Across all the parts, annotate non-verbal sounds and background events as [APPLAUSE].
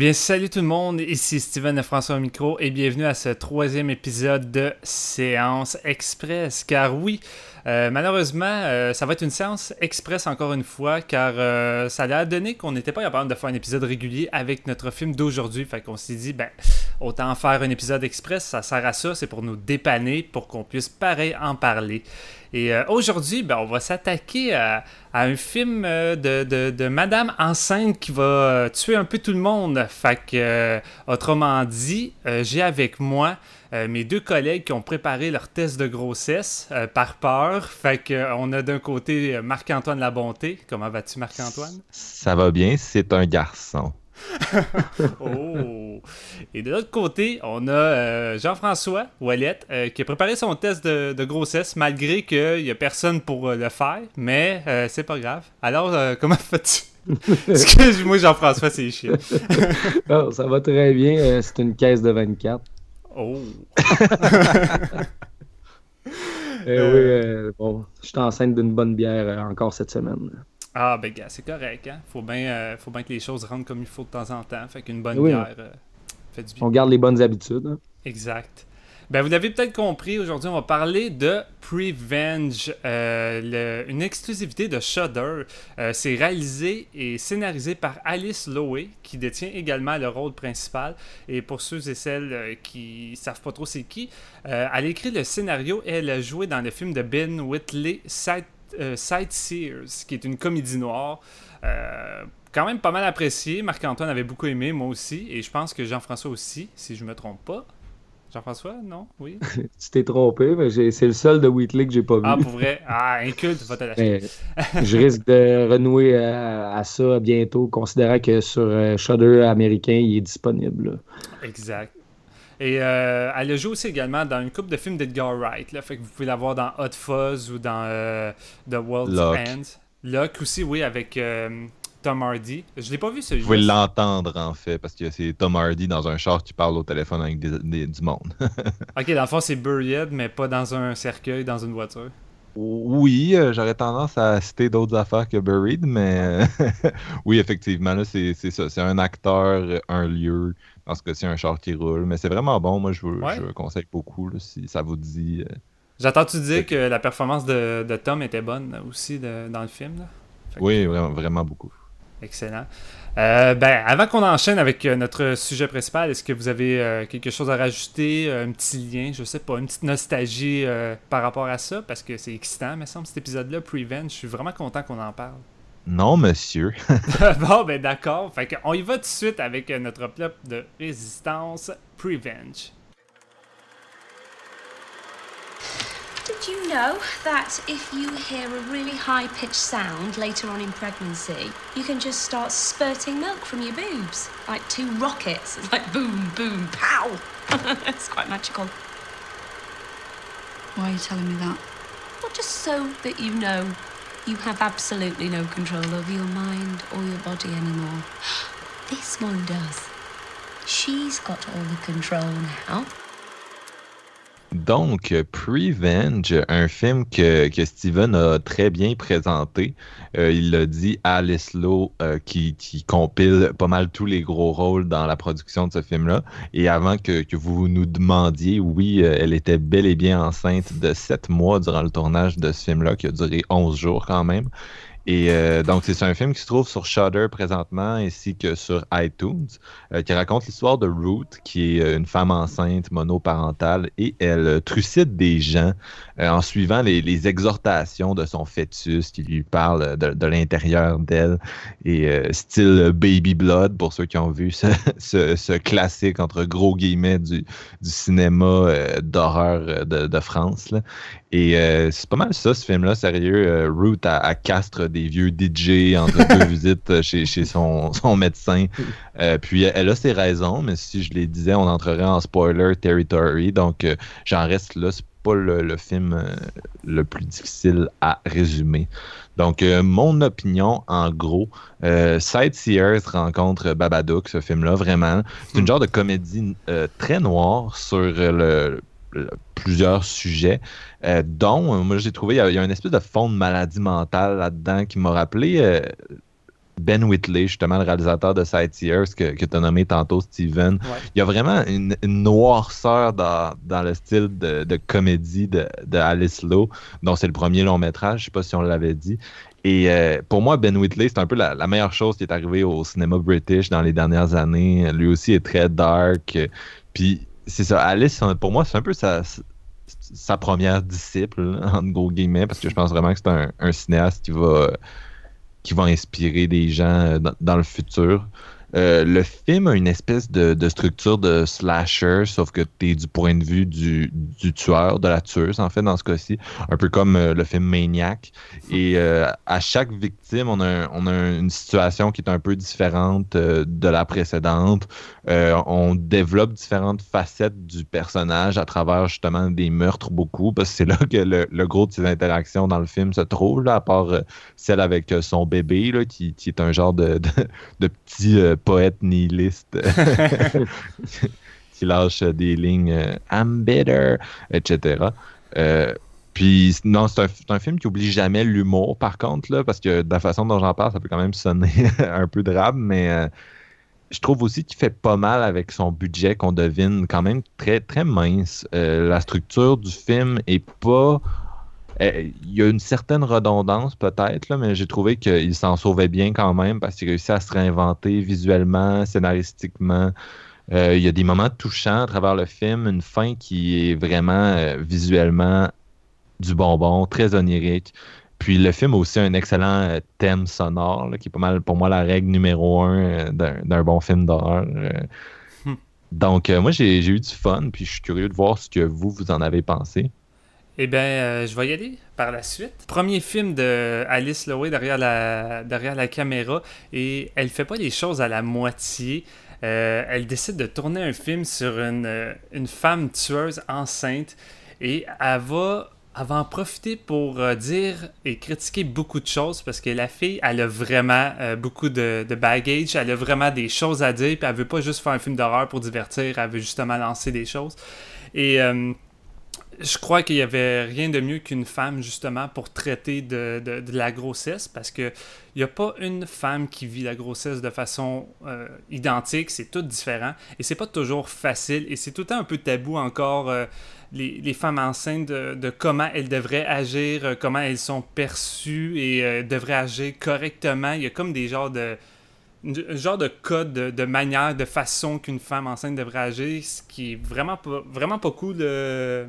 Bien, salut tout le monde, ici Steven François au micro et bienvenue à ce troisième épisode de Séance Express. Car oui, euh, malheureusement, euh, ça va être une séance express encore une fois, car euh, ça a donné qu'on n'était pas capable de faire un épisode régulier avec notre film d'aujourd'hui. Fait qu'on s'est dit, ben, autant faire un épisode express, ça sert à ça, c'est pour nous dépanner, pour qu'on puisse pareil en parler. Et aujourd'hui, ben, on va s'attaquer à, un film de, de, Madame enceinte qui va tuer un peu tout le monde. Fait que, autrement dit, j'ai avec moi euh, mes deux collègues qui ont préparé leur test de grossesse euh, par peur. Fait qu'on euh, on a d'un côté Marc-Antoine La Bonté. Comment vas-tu, Marc-Antoine? Ça va bien, c'est un garçon. [LAUGHS] oh! Et de l'autre côté, on a Jean-François Ouellette qui a préparé son test de, grossesse malgré qu'il n'y a personne pour le faire, mais c'est pas grave. Alors, [LAUGHS] comment fais-tu? Excuse-moi, Jean-François, c'est chiant. [LAUGHS] Oh, ça va très bien. c'est une caisse de 24. Oh! [LAUGHS] Eh oui, euh, bon, je suis enceinte d'une bonne bière euh, encore cette semaine. Ah, ben, gars, c'est correct, hein? Faut bien, euh, faut bien que les choses rentrent comme il faut de temps en temps. Fait qu'une bonne bière fait du bien. On garde les bonnes habitudes. Hein. Exact. Ben, vous l'avez peut-être compris, aujourd'hui, on va parler de Prevenge, euh, une exclusivité de Shudder. Euh, c'est réalisé et scénarisé par Alice Lowe, qui détient également le rôle principal. Et pour ceux et celles euh, qui savent pas trop c'est qui, elle écrit le scénario et elle a joué dans le film de Ben Whitley, Sight, Sightseers, qui est une comédie noire quand même pas mal apprécié. Marc-Antoine avait beaucoup aimé, moi aussi, et je pense que Jean-François aussi, si je me trompe pas. Jean-François, non? Oui? [LAUGHS] tu t'es trompé, mais c'est le seul de Wheatley que j'ai pas vu. Ah, pour vrai? Ah, inculte, va te lâcher. [LAUGHS] je risque de renouer à, ça bientôt, considérant que sur euh, Shudder américain, il est disponible. Exact. Et euh, elle a joué aussi également dans une couple de films d'Edgar Wright. Là, fait que vous pouvez la voir dans Hot Fuzz ou dans euh, The World's End. Locke aussi, oui, avec Tom Hardy. Je l'ai pas vu celui-là. Vous pouvez l'entendre en fait, parce que c'est Tom Hardy dans un char qui parle au téléphone avec du monde. [LAUGHS] ok, dans le fond, c'est Buried, mais pas dans un cercueil, dans une voiture. Oui, euh, j'aurais tendance à citer d'autres affaires que Buried, mais [LAUGHS] oui, effectivement, là, c'est, ça. C'est un acteur, un lieu. Dans ce cas-ci, un char qui roule. Mais c'est vraiment bon. Moi, je vous, conseille beaucoup si ça vous dit. Euh, J'entends-tu dire que la performance de, Tom était bonne aussi dans le film? Oui, vraiment, vraiment beaucoup. Excellent. Euh, ben, avant qu'on enchaîne avec euh, notre sujet principal, est-ce que vous avez euh, quelque chose à rajouter, un petit lien, je sais pas, une petite nostalgie par rapport à ça, parce que c'est excitant, me semble, cet épisode-là, Prevent. Je suis vraiment content qu'on en parle. Non, monsieur. [LAUGHS] [LAUGHS] bon, ben d'accord. Fait on y va tout de suite avec notre plat de résistance, Prevenge. Did you know that if you hear a really high pitched sound later on in pregnancy, you can just start spurting milk from your boobs? Like two rockets. It's [LAUGHS] like boom, boom, pow. [LAUGHS] it's quite magical. Why are you telling me that? Well, just so that you know you have absolutely no control over your mind or your body anymore. [GASPS] This one does. She's got all the control now. Donc, Prevenge, un film que, que, Steven a très bien présenté. Euh, il l'a dit à Lowe, euh, qui, qui, compile pas mal tous les gros rôles dans la production de ce film-là. Et avant que, vous nous demandiez, oui, euh, elle était bel et bien enceinte de sept mois durant le tournage de ce film-là, qui a duré 11 jours quand même. Et euh, donc, c'est un film qui se trouve sur Shudder présentement ainsi que sur iTunes, euh, qui raconte l'histoire de Ruth, qui est une femme enceinte monoparentale, et elle trucide des gens en suivant les, exhortations de son fœtus qui lui parle de, l'intérieur d'elle, et style Baby Blood, pour ceux qui ont vu ce, [LAUGHS] classique entre gros guillemets du, cinéma d'horreur de, France. Et euh, c'est pas mal ça, ce film-là, sérieux. Euh, Ruth à, castre des vieux DJ entre deux [LAUGHS] visites chez, chez son, son médecin. Euh, puis elle a ses raisons, mais si je les disais, on entrerait en spoiler territory. Donc j'en reste là. C'est pas le, film le plus difficile à résumer. Donc, mon opinion, en gros, Sightseers rencontre Babadook, ce film-là, vraiment. C'est une hmm. genre de comédie très noire sur le, plusieurs sujets, euh, dont, euh, moi j'ai trouvé, il y, a, une espèce de fond de maladie mentale là-dedans qui m'a rappelé euh, Ben Whitley, justement le réalisateur de Sightseers que, que tu as nommé tantôt, Steven. Il y a vraiment une, noirceur dans, le style de, comédie de, Alice Lowe, dont c'est le premier long métrage, je sais pas si on l'avait dit. Et pour moi, Ben Whitley, c'est un peu la, meilleure chose qui est arrivée au cinéma british dans les dernières années. Lui aussi est très dark. Puis c'est ça. Alice, pour moi, c'est un peu sa, première disciple, [LAUGHS] en gros guillemets, parce que je pense vraiment que c'est un, cinéaste qui va, qui va inspirer des gens euh, dans le futur. Euh, le film a une espèce de, structure de slasher, sauf que tu es du point de vue du, tueur, de la tueuse, en fait, dans ce cas-ci. Un peu comme euh, le film Maniac. Et euh, à chaque victime, on a, une situation qui est un peu différente de la précédente. on développe différentes facettes du personnage à travers justement des meurtres beaucoup, parce que c'est là que le, gros de ses interactions dans le film se trouve, à part celle avec son bébé, là, qui, est un genre de petit poète nihiliste [LAUGHS] qui lâche des lignes euh, I'm bitter, etc. Euh, puis non, c'est un, film qui oublie jamais l'humour, par contre, là, parce que de la façon dont j'en parle, ça peut quand même sonner [LAUGHS] un peu drabe, mais euh, je trouve aussi qu'il fait pas mal avec son budget qu'on devine quand même très, très mince. la structure du film est pas il y a une certaine redondance peut-être, mais j'ai trouvé qu'il s'en sauvait bien quand même parce qu'il réussit à se réinventer visuellement, scénaristiquement. Euh, il y a des moments touchants à travers le film, une fin qui est vraiment euh, visuellement du bonbon, très onirique. Puis le film a aussi un excellent euh, thème sonore, qui est pas mal pour moi la règle numéro un d'un bon film d'horreur. Hmm. Donc moi j'ai eu du fun, puis je suis curieux de voir ce que vous, vous en avez pensé. Eh bien, euh, je vais y aller par la suite. Premier film de Alice Lowe derrière la, derrière la caméra et elle fait pas les choses à la moitié. Euh, elle décide de tourner un film sur une, euh, une, femme tueuse enceinte et elle va, en profiter pour dire et critiquer beaucoup de choses parce que la fille, elle a vraiment beaucoup de, de, baggage, elle a vraiment des choses à dire, puis elle veut pas juste faire un film d'horreur pour divertir, elle veut justement lancer des choses. Et je crois qu'il n'y avait rien de mieux qu'une femme, justement, pour traiter de, de, la grossesse, parce qu'il n'y a pas une femme qui vit la grossesse de façon euh, identique, c'est tout différent, et c'est pas toujours facile, et c'est tout le temps un peu tabou encore, euh, les, les, femmes enceintes, de, comment elles devraient agir, euh, comment elles sont perçues, et devraient agir correctement. Il y a comme des genres de un genre de code, de, manière, de façon qu'une femme enceinte devrait agir, ce qui est vraiment pas, vraiment pas cool de,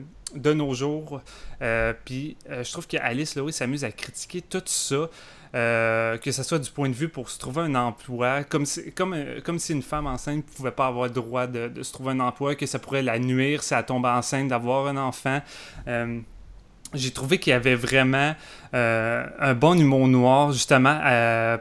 nos jours. Euh, puis euh, je trouve qu'Alice Lowe s'amuse à critiquer tout ça. Euh, que ce soit du point de vue pour se trouver un emploi, comme si, comme, comme si une femme enceinte ne pouvait pas avoir le droit de, se trouver un emploi, que ça pourrait la nuire si elle tombe enceinte d'avoir un enfant. J'ai trouvé qu'il y avait vraiment un bon humour noir, justement,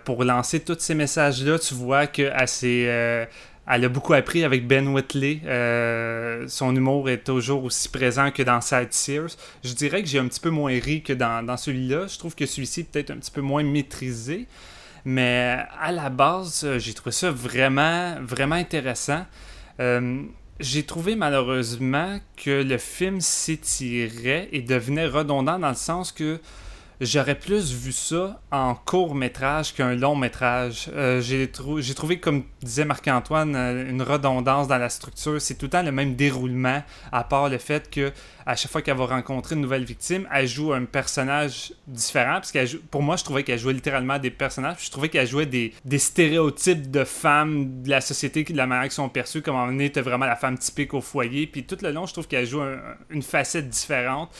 pour lancer tous ces messages-là. Tu vois qu'elle s'est elle a beaucoup appris avec Ben Whitley. Euh, son humour est toujours aussi présent que dans Side Sears. Je dirais que j'ai un petit peu moins ri que dans, celui-là. Je trouve que celui-ci est peut-être un petit peu moins maîtrisé. Mais à la base, euh, j'ai trouvé ça vraiment, vraiment intéressant. Euh, j'ai trouvé malheureusement que le film s'étirait et devenait redondant dans le sens que j'aurais plus vu ça en court métrage qu'un long métrage. Euh, j'ai, trouvé, comme disait Marc-Antoine, euh, une redondance dans la structure. C'est tout le temps le même déroulement, à part le fait que à chaque fois qu'elle va rencontrer une nouvelle victime, elle joue un personnage différent. Parce pour moi, je trouvais qu'elle jouait littéralement des personnages. Je trouvais qu'elle jouait des, stéréotypes de femmes de la société, de la manière qu'ils sont perçus, comme on était vraiment la femme typique au foyer. Puis tout le long, je trouve qu'elle joue une facette différente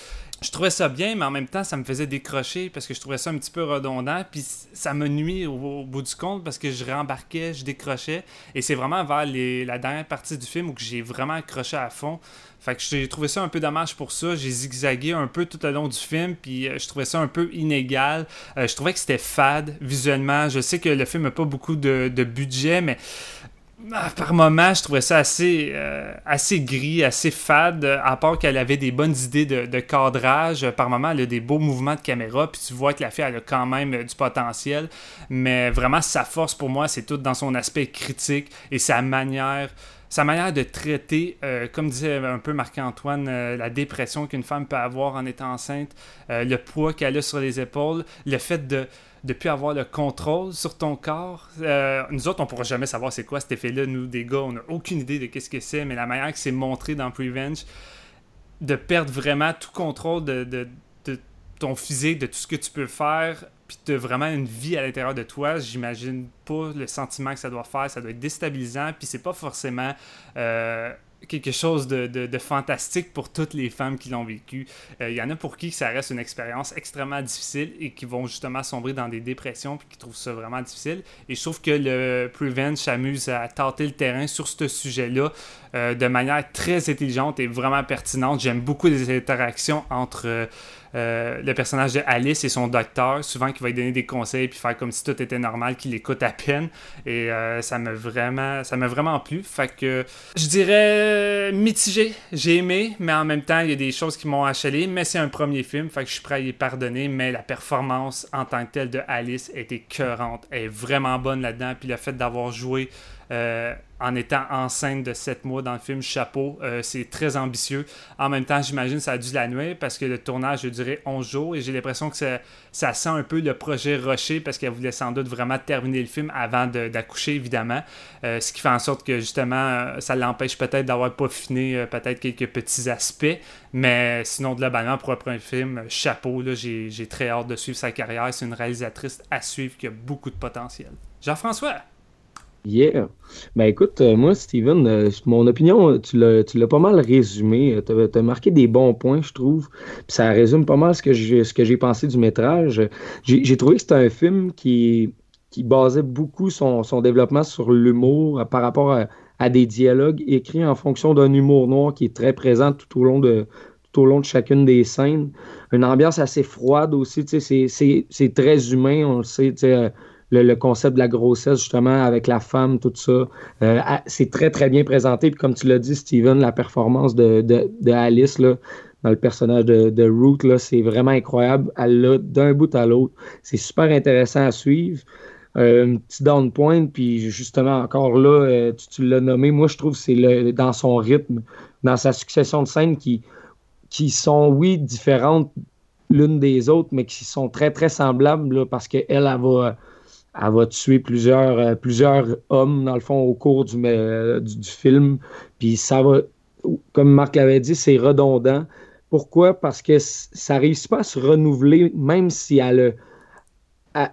je trouvais ça bien, mais en même temps, ça me faisait décrocher parce que je trouvais ça un petit peu redondant. Puis ça me nuit au, bout du compte parce que je rembarquais, je décrochais. Et c'est vraiment vers la dernière partie du film où j'ai vraiment accroché à fond. Fait que j'ai trouvé ça un peu dommage pour ça. J'ai zigzagué un peu tout au long du film, puis euh, je trouvais ça un peu inégal. Euh, je trouvais que c'était fade visuellement. Je sais que le film n'a pas beaucoup de, budget, mais par moments, je trouvais ça assez, euh, assez gris, assez fade, à part qu'elle avait des bonnes idées de, cadrage. Par moments, elle a des beaux mouvements de caméra, puis tu vois que la fille, a quand même euh, du potentiel. Mais vraiment, sa force pour moi, c'est tout dans son aspect critique et sa manière sa manière de traiter, euh, comme disait un peu Marc-Antoine, la dépression qu'une femme peut avoir en étant enceinte, le poids qu'elle a sur les épaules, le fait de, de plus avoir le contrôle sur ton corps. Euh, nous autres, on pourra jamais savoir c'est quoi cet effet-là. Nous, des gars, on n'a aucune idée de qu'est-ce que c'est, mais la manière que c'est montré dans Prevenge, de perdre vraiment tout contrôle de, de, ton physique, de tout ce que tu peux faire, puis de vraiment une vie à l'intérieur de toi, j'imagine pas le sentiment que ça doit faire. Ça doit être déstabilisant, puis c'est pas forcément. Euh, quelque chose de, fantastique pour toutes les femmes qui l'ont vécu. Il euh, y en a pour qui ça reste une expérience extrêmement difficile et qui vont justement sombrer dans des dépressions puis qui trouvent ça vraiment difficile. Et je trouve que le Prevent s'amuse à tâter le terrain sur ce sujet-là euh, de manière très intelligente et vraiment pertinente. J'aime beaucoup les interactions entre... Euh, le personnage de Alice et son docteur, souvent qui va lui donner des conseils puis faire comme si tout était normal, qu'il écoute à peine. Et euh, ça m'a vraiment, ça m'a vraiment plu. Fait que je dirais mitigé. J'ai aimé, mais en même temps, il y a des choses qui m'ont achalé. Mais c'est un premier film, fait que je suis prêt à y pardonner. Mais la performance en tant que telle de Alice était écœurante. Elle est vraiment bonne là-dedans. Puis le fait d'avoir joué euh, en étant enceinte de 7 mois dans le film Chapeau. Euh, c'est très ambitieux. En même temps, j'imagine que ça a dû la nuire parce que le tournage a duré 11 jours et j'ai l'impression que ça, sent un peu le projet Rocher parce qu'elle voulait sans doute vraiment terminer le film avant d'accoucher, évidemment. Euh, ce qui fait en sorte que justement, ça l'empêche peut-être d'avoir peaufiné peut-être quelques petits aspects. Mais sinon, globalement, pour un film, Chapeau, j'ai très hâte de suivre sa carrière. C'est une réalisatrice à suivre qui a beaucoup de potentiel. Jean-François! Yeah. Ben écoute, euh, moi, Steven, euh, mon opinion, tu l'as pas mal résumé. Tu as, marqué des bons points, je trouve. Puis ça résume pas mal ce que j'ai pensé du métrage. J'ai trouvé que c'était un film qui, qui basait beaucoup son, développement sur l'humour par rapport à, des dialogues écrits en fonction d'un humour noir qui est très présent tout au long de tout au long de chacune des scènes. Une ambiance assez froide aussi, c'est très humain, on le sait, le, concept de la grossesse, justement, avec la femme, tout ça. Euh, c'est très, très bien présenté. Puis comme tu l'as dit, Steven, la performance de, de, Alice, là, dans le personnage de, de là, c'est vraiment incroyable. Elle l'a d'un bout à l'autre. C'est super intéressant à suivre. Euh, un petit down point, puis justement, encore là, euh, tu, l'as nommé, moi je trouve que c'est dans son rythme, dans sa succession de scènes qui, qui sont, oui, différentes l'une des autres, mais qui sont très, très semblables, là, parce qu'elle, elle va elle va tuer plusieurs, euh, plusieurs hommes, dans le fond, au cours du, euh, du, film. Puis ça va, comme Marc l'avait dit, c'est redondant. Pourquoi? Parce que ça ne réussit pas à se renouveler, même si elle,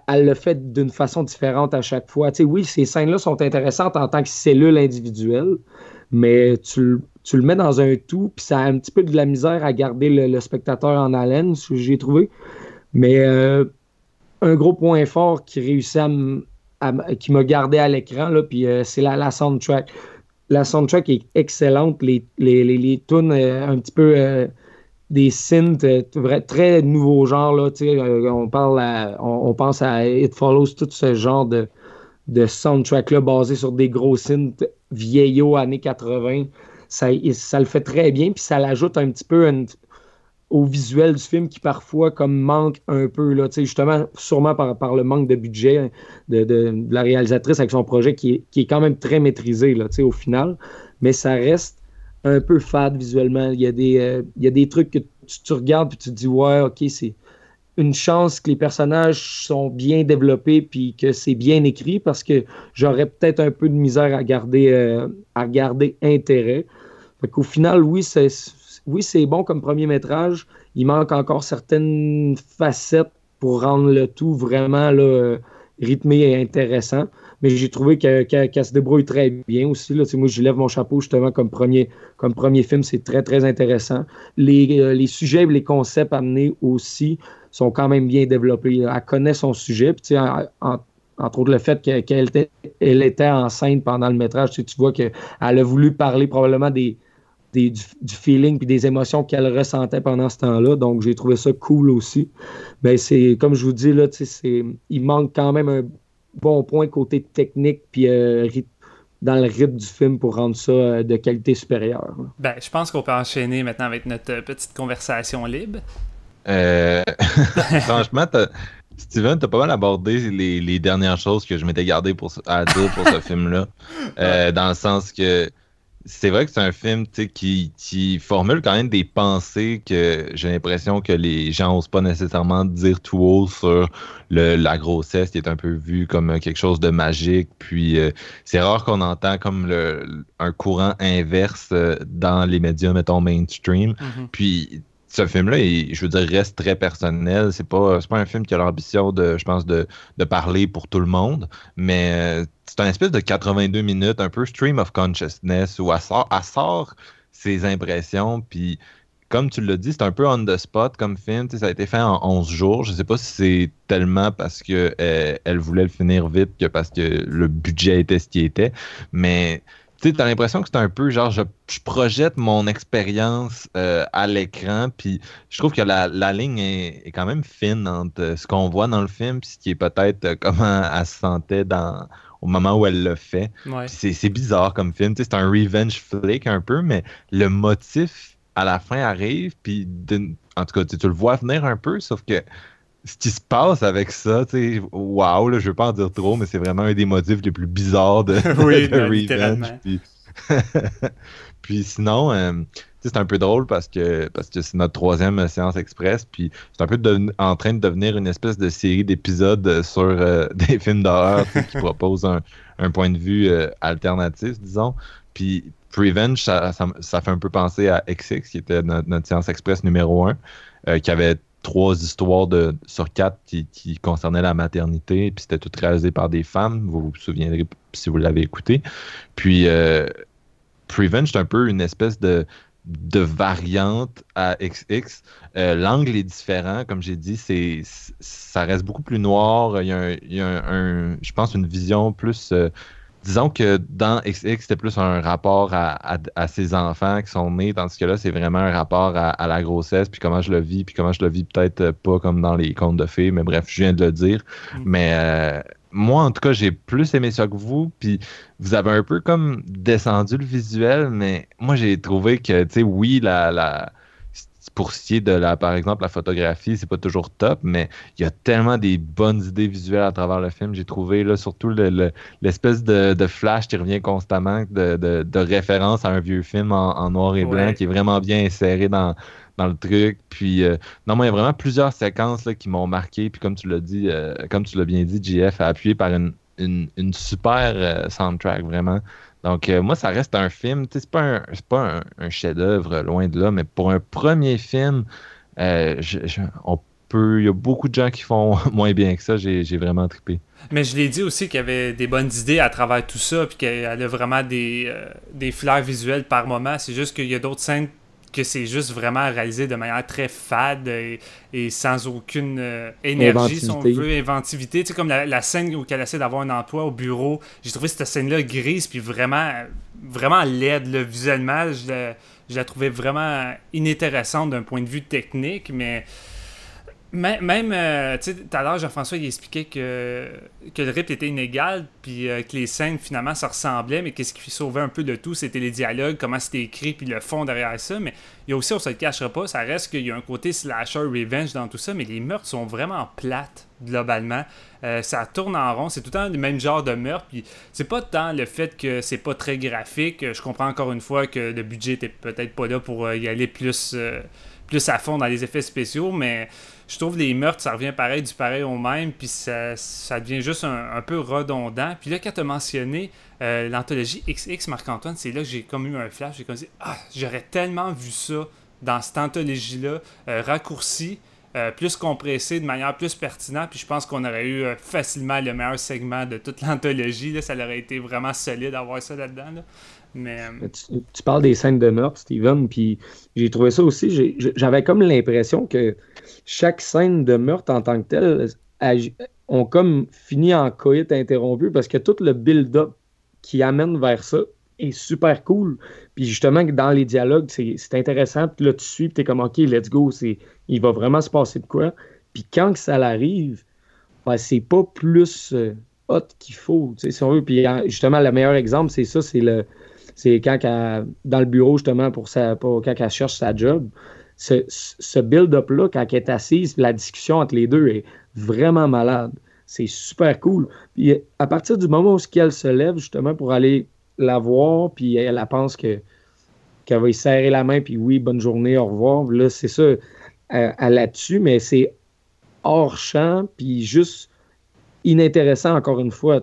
le fait d'une façon différente à chaque fois. Tu sais, oui, ces scènes-là sont intéressantes en tant que cellule individuelle, mais tu, tu, le mets dans un tout, puis ça a un petit peu de la misère à garder le, spectateur en haleine, ce que j'ai trouvé. Mais euh, un gros point fort qui réussit à, qui m'a gardé à l'écran, puis euh, c'est la, la, soundtrack. La soundtrack est excellente. Les, les, les, tunes euh, un petit peu euh, des synths très nouveau genre. Là, on, parle on, pense à It Follows, tout ce genre de, de soundtrack-là basé sur des gros synths vieillots années 80. Ça, ça le fait très bien, puis ça l'ajoute un petit peu une, au visuel du film qui parfois comme manque un peu là, justement sûrement par, par le manque de budget hein, de, de, la réalisatrice avec son projet qui est, qui est quand même très maîtrisé là, au final, mais ça reste un peu fade visuellement. Il y a des, euh, il y a des trucs que tu, regardes et tu te dis ouais ok c'est une chance que les personnages sont bien développés puis que c'est bien écrit parce que j'aurais peut-être un peu de misère à garder, euh, à garder intérêt. Fait qu'au final, oui, c'est oui, c'est bon comme premier métrage. Il manque encore certaines facettes pour rendre le tout vraiment rythmé et intéressant. Mais j'ai trouvé qu'elle se débrouille très bien aussi. Là. Moi, je lève mon chapeau justement comme premier, comme premier film. C'est très, très intéressant. Les, euh, les sujets et les concepts amenés aussi sont quand même bien développés. Elle connaît son sujet. Entre autres, le fait qu'elle était, elle était enceinte pendant le métrage. Tu, vois qu'elle a voulu parler probablement des, du, feeling puis des émotions qu'elle ressentait pendant ce temps-là. Donc, j'ai trouvé ça cool aussi. Mais c'est, comme je vous dis, là, c'est, il manque quand même un bon point côté technique puis euh, dans le rythme du film pour rendre ça euh, de qualité supérieure. Ben, je pense qu'on peut enchaîner maintenant avec notre euh, petite conversation libre. [LAUGHS] franchement, Steven, t'as pas mal abordé les, dernières choses que je m'étais gardé pour, à dire pour ce film-là. [LAUGHS] dans le sens que c'est vrai que c'est un film qui, qui formule quand même des pensées que j'ai l'impression que les gens n'osent pas nécessairement dire tout haut sur le, la grossesse qui est un peu vue comme quelque chose de magique. Puis euh, c'est rare qu'on entend comme le, un courant inverse euh, dans les médias, mettons, mainstream. Mm-hmm. Puis ce film-là, je veux dire, reste très personnel. C'est pas, pas un film qui a l'ambition de, je pense, de, de, parler pour tout le monde, mais euh, c'est un espèce de 82 minutes, un peu stream of consciousness, où elle sort, ses impressions, puis comme tu l'as dit, c'est un peu on the spot comme film. ça a été fait en 11 jours. Je sais pas si c'est tellement parce qu'elle euh, elle voulait le finir vite que parce que le budget était ce qui était, mais tu sais, as l'impression que c'est un peu genre, je, projette mon expérience euh, à l'écran, puis je trouve que la, ligne est, quand même fine entre euh, ce qu'on voit dans le film, puis ce qui est peut-être euh, comment elle se sentait dans, au moment où elle le fait. C'est bizarre comme film, c'est un revenge flick un peu, mais le motif à la fin arrive, puis en tout cas, tu le vois venir un peu, sauf que ce qui se passe avec ça, tu sais, wow, là, je veux pas en dire trop, mais c'est vraiment un des motifs les plus bizarres de, [LAUGHS] oui, Revenge. [LAUGHS] Puis, sinon, euh, c'est un peu drôle parce que parce que c'est notre troisième séance express, puis c'est un peu en train de devenir une espèce de série d'épisodes sur euh, [LAUGHS] des films d'horreur qui proposent un, point de vue euh, alternatif, disons. Puis Revenge, ça, ça, fait un peu penser à XX, qui était notre, notre séance express numéro 1, qui avait trois histoires de, sur quatre qui, concernaient la maternité, puis c'était tout réalisé par des femmes, vous vous souviendrez si vous l'avez écouté. Puis euh, Prevent, c'est un peu une espèce de, de variante à XX. Euh, l'angle est différent, comme j'ai dit, c'est ça reste beaucoup plus noir. Il y a, un, je pense, une vision plus euh, disons que dans XX, c'était plus un rapport à, ses enfants qui sont nés, tandis que là, c'est vraiment un rapport à, la grossesse, puis comment je le vis, puis comment je le vis peut-être pas comme dans les contes de fées, mais bref, je viens de le dire. Mm. Mais euh, moi, en tout cas, j'ai plus aimé ça que vous, puis vous avez un peu comme descendu le visuel, mais moi, j'ai trouvé que, tu sais, oui, la, la pour ce qui est de la, par exemple, la photographie, c'est pas toujours top, mais il y a tellement des bonnes idées visuelles à travers le film. J'ai trouvé là surtout l'espèce de, flash qui revient constamment de, de, référence à un vieux film en, noir et blanc qui est vraiment bien inséré dans, dans le truc. Puis euh, non, moi, il y a vraiment plusieurs séquences là, qui m'ont marqué. Puis comme tu l'as dit, euh, comme tu l'as bien dit, JF a appuyé par une, une, super euh, soundtrack, vraiment. Donc, euh, moi, ça reste un film. C'est pas un, un, chef-d'œuvre, loin de là, mais pour un premier film, euh, on peut. Il y a beaucoup de gens qui font [LAUGHS] moins bien que ça. J'ai vraiment trippé. Mais je l'ai dit aussi qu'il y avait des bonnes idées à travers tout ça, puis qu'elle a vraiment des, euh, des fleurs visuels par moment. C'est juste qu'il y a d'autres scènes que c'est juste vraiment réalisé de manière très fade et, sans aucune euh, énergie, si on veut, inventivité. Tu sais, comme la, scène où elle essaie d'avoir un emploi au bureau, j'ai trouvé cette scène-là grise puis vraiment, vraiment laide. visuellement, je la, je la trouvais vraiment inintéressante d'un point de vue technique, mais même, euh, tu sais, tout à l'heure, Jean-François, il expliquait que, que le rythme était inégal, puis euh, que les scènes, finalement, ça ressemblait, mais qu'est-ce qui sauvait un peu de tout, c'était les dialogues, comment c'était écrit, puis le fond derrière ça. Mais il y a aussi, on se le cachera pas, ça reste qu'il y a un côté slasher revenge dans tout ça, mais les meurtres sont vraiment plates, globalement. Euh, ça tourne en rond, c'est tout le temps le même genre de meurtre, puis c'est pas tant le fait que c'est pas très graphique. Je comprends encore une fois que le budget était peut-être pas là pour y aller plus plus à fond dans les effets spéciaux, mais je trouve les meurtres, ça revient pareil du pareil au même, puis ça, ça devient juste un, peu redondant. Puis là, quand tu as mentionné euh, l'anthologie XX Marc-Antoine, c'est là que j'ai comme eu un flash. J'ai comme dit, ah, j'aurais tellement vu ça dans cette anthologie-là, euh, raccourci. Euh, plus compressé, de manière plus pertinente, puis je pense qu'on aurait eu facilement le meilleur segment de toute [LAUGHS] l'anthologie. Ça aurait été vraiment solide d'avoir ça là-dedans. Mais... Tu, parles des scènes de meurtre, Steven, puis j'ai trouvé ça aussi. J'avais comme l'impression que chaque scène de meurtre en tant que telle ont comme fini en coït interrompu parce que tout le build-up qui amène vers ça est super cool. Puis justement, dans les dialogues, c'est intéressant. Puis là, tu suis, tu es comme, OK, let's go, il va vraiment se passer de quoi. Puis quand ça arrive, ben, c'est pas plus euh, hot qu'il faut, si on veut. Puis justement, le meilleur exemple, c'est ça, c'est le c'est quand dans le bureau, justement, pour, sa, pour quand elle cherche sa job ce, build-up-là, quand elle est assise, la discussion entre les deux est vraiment malade. C'est super cool. Puis à partir du moment où elle se lève, justement, pour aller la voir, puis elle, pense que qu'elle va y serrer la main, puis oui, bonne journée, au revoir. Là, c'est ça, elle, elle là-dessus, mais c'est hors champ, puis juste inintéressant, encore une fois.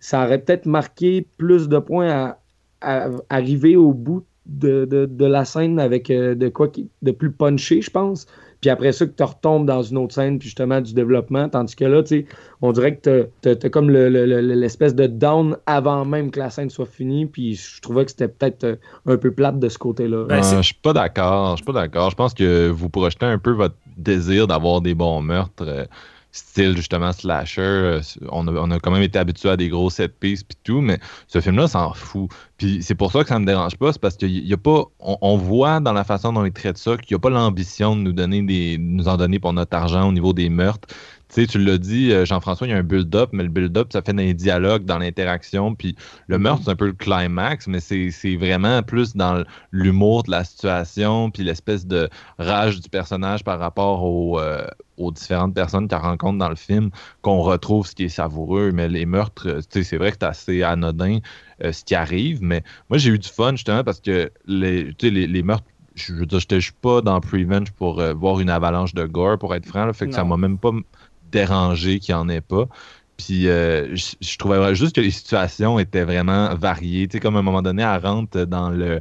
Ça aurait peut-être marqué plus de points à, à arriver au bout de, la scène avec euh, de quoi de plus punché, je pense. Puis après ça, que tu retombes dans une autre scène, puis justement du développement. Tandis que là, tu sais, on dirait que tu as, comme l'espèce de down avant même que la scène soit finie. Puis je trouvais que c'était peut-être euh, un peu plate de ce côté-là. Ben, je suis pas d'accord. Je suis pas d'accord. Je pense que vous projetez un peu votre désir d'avoir des bons meurtres. Style justement slasher. Euh, on a, quand même été habitué à des gros set pieces puis tout, mais ce film-là s'en fout. Puis c'est pour ça que ça me dérange pas, c'est parce qu'il y a pas, on, voit dans la façon dont il traite ça qu'il n'y a pas l'ambition de nous donner des, nous en donner pour notre argent au niveau des meurtres. Tu sais, tu l'as dit, euh, Jean-François, il y a un build-up, mais le build-up, ça fait dans les dialogues, dans l'interaction. Puis le meurtre, c'est un peu le climax, mais c'est vraiment plus dans l'humour de la situation, puis l'espèce de rage du personnage par rapport euh, aux différentes personnes qu'il rencontre dans le film qu'on retrouve ce qui est savoureux. Mais les meurtres, euh, tu sais, c'est vrai que c'est assez anodin ce qui arrive, mais moi, j'ai eu du fun justement parce que les, les, les meurtres je veux dire, je suis pas dans Prevenge pour voir une avalanche de gore, pour être franc. fait que ça m'a même pas dérangé qu'il n'y en ait pas. Puis euh, je, trouvais juste que les situations étaient vraiment variées. Tu sais, comme à un moment donné, elle rentre dans le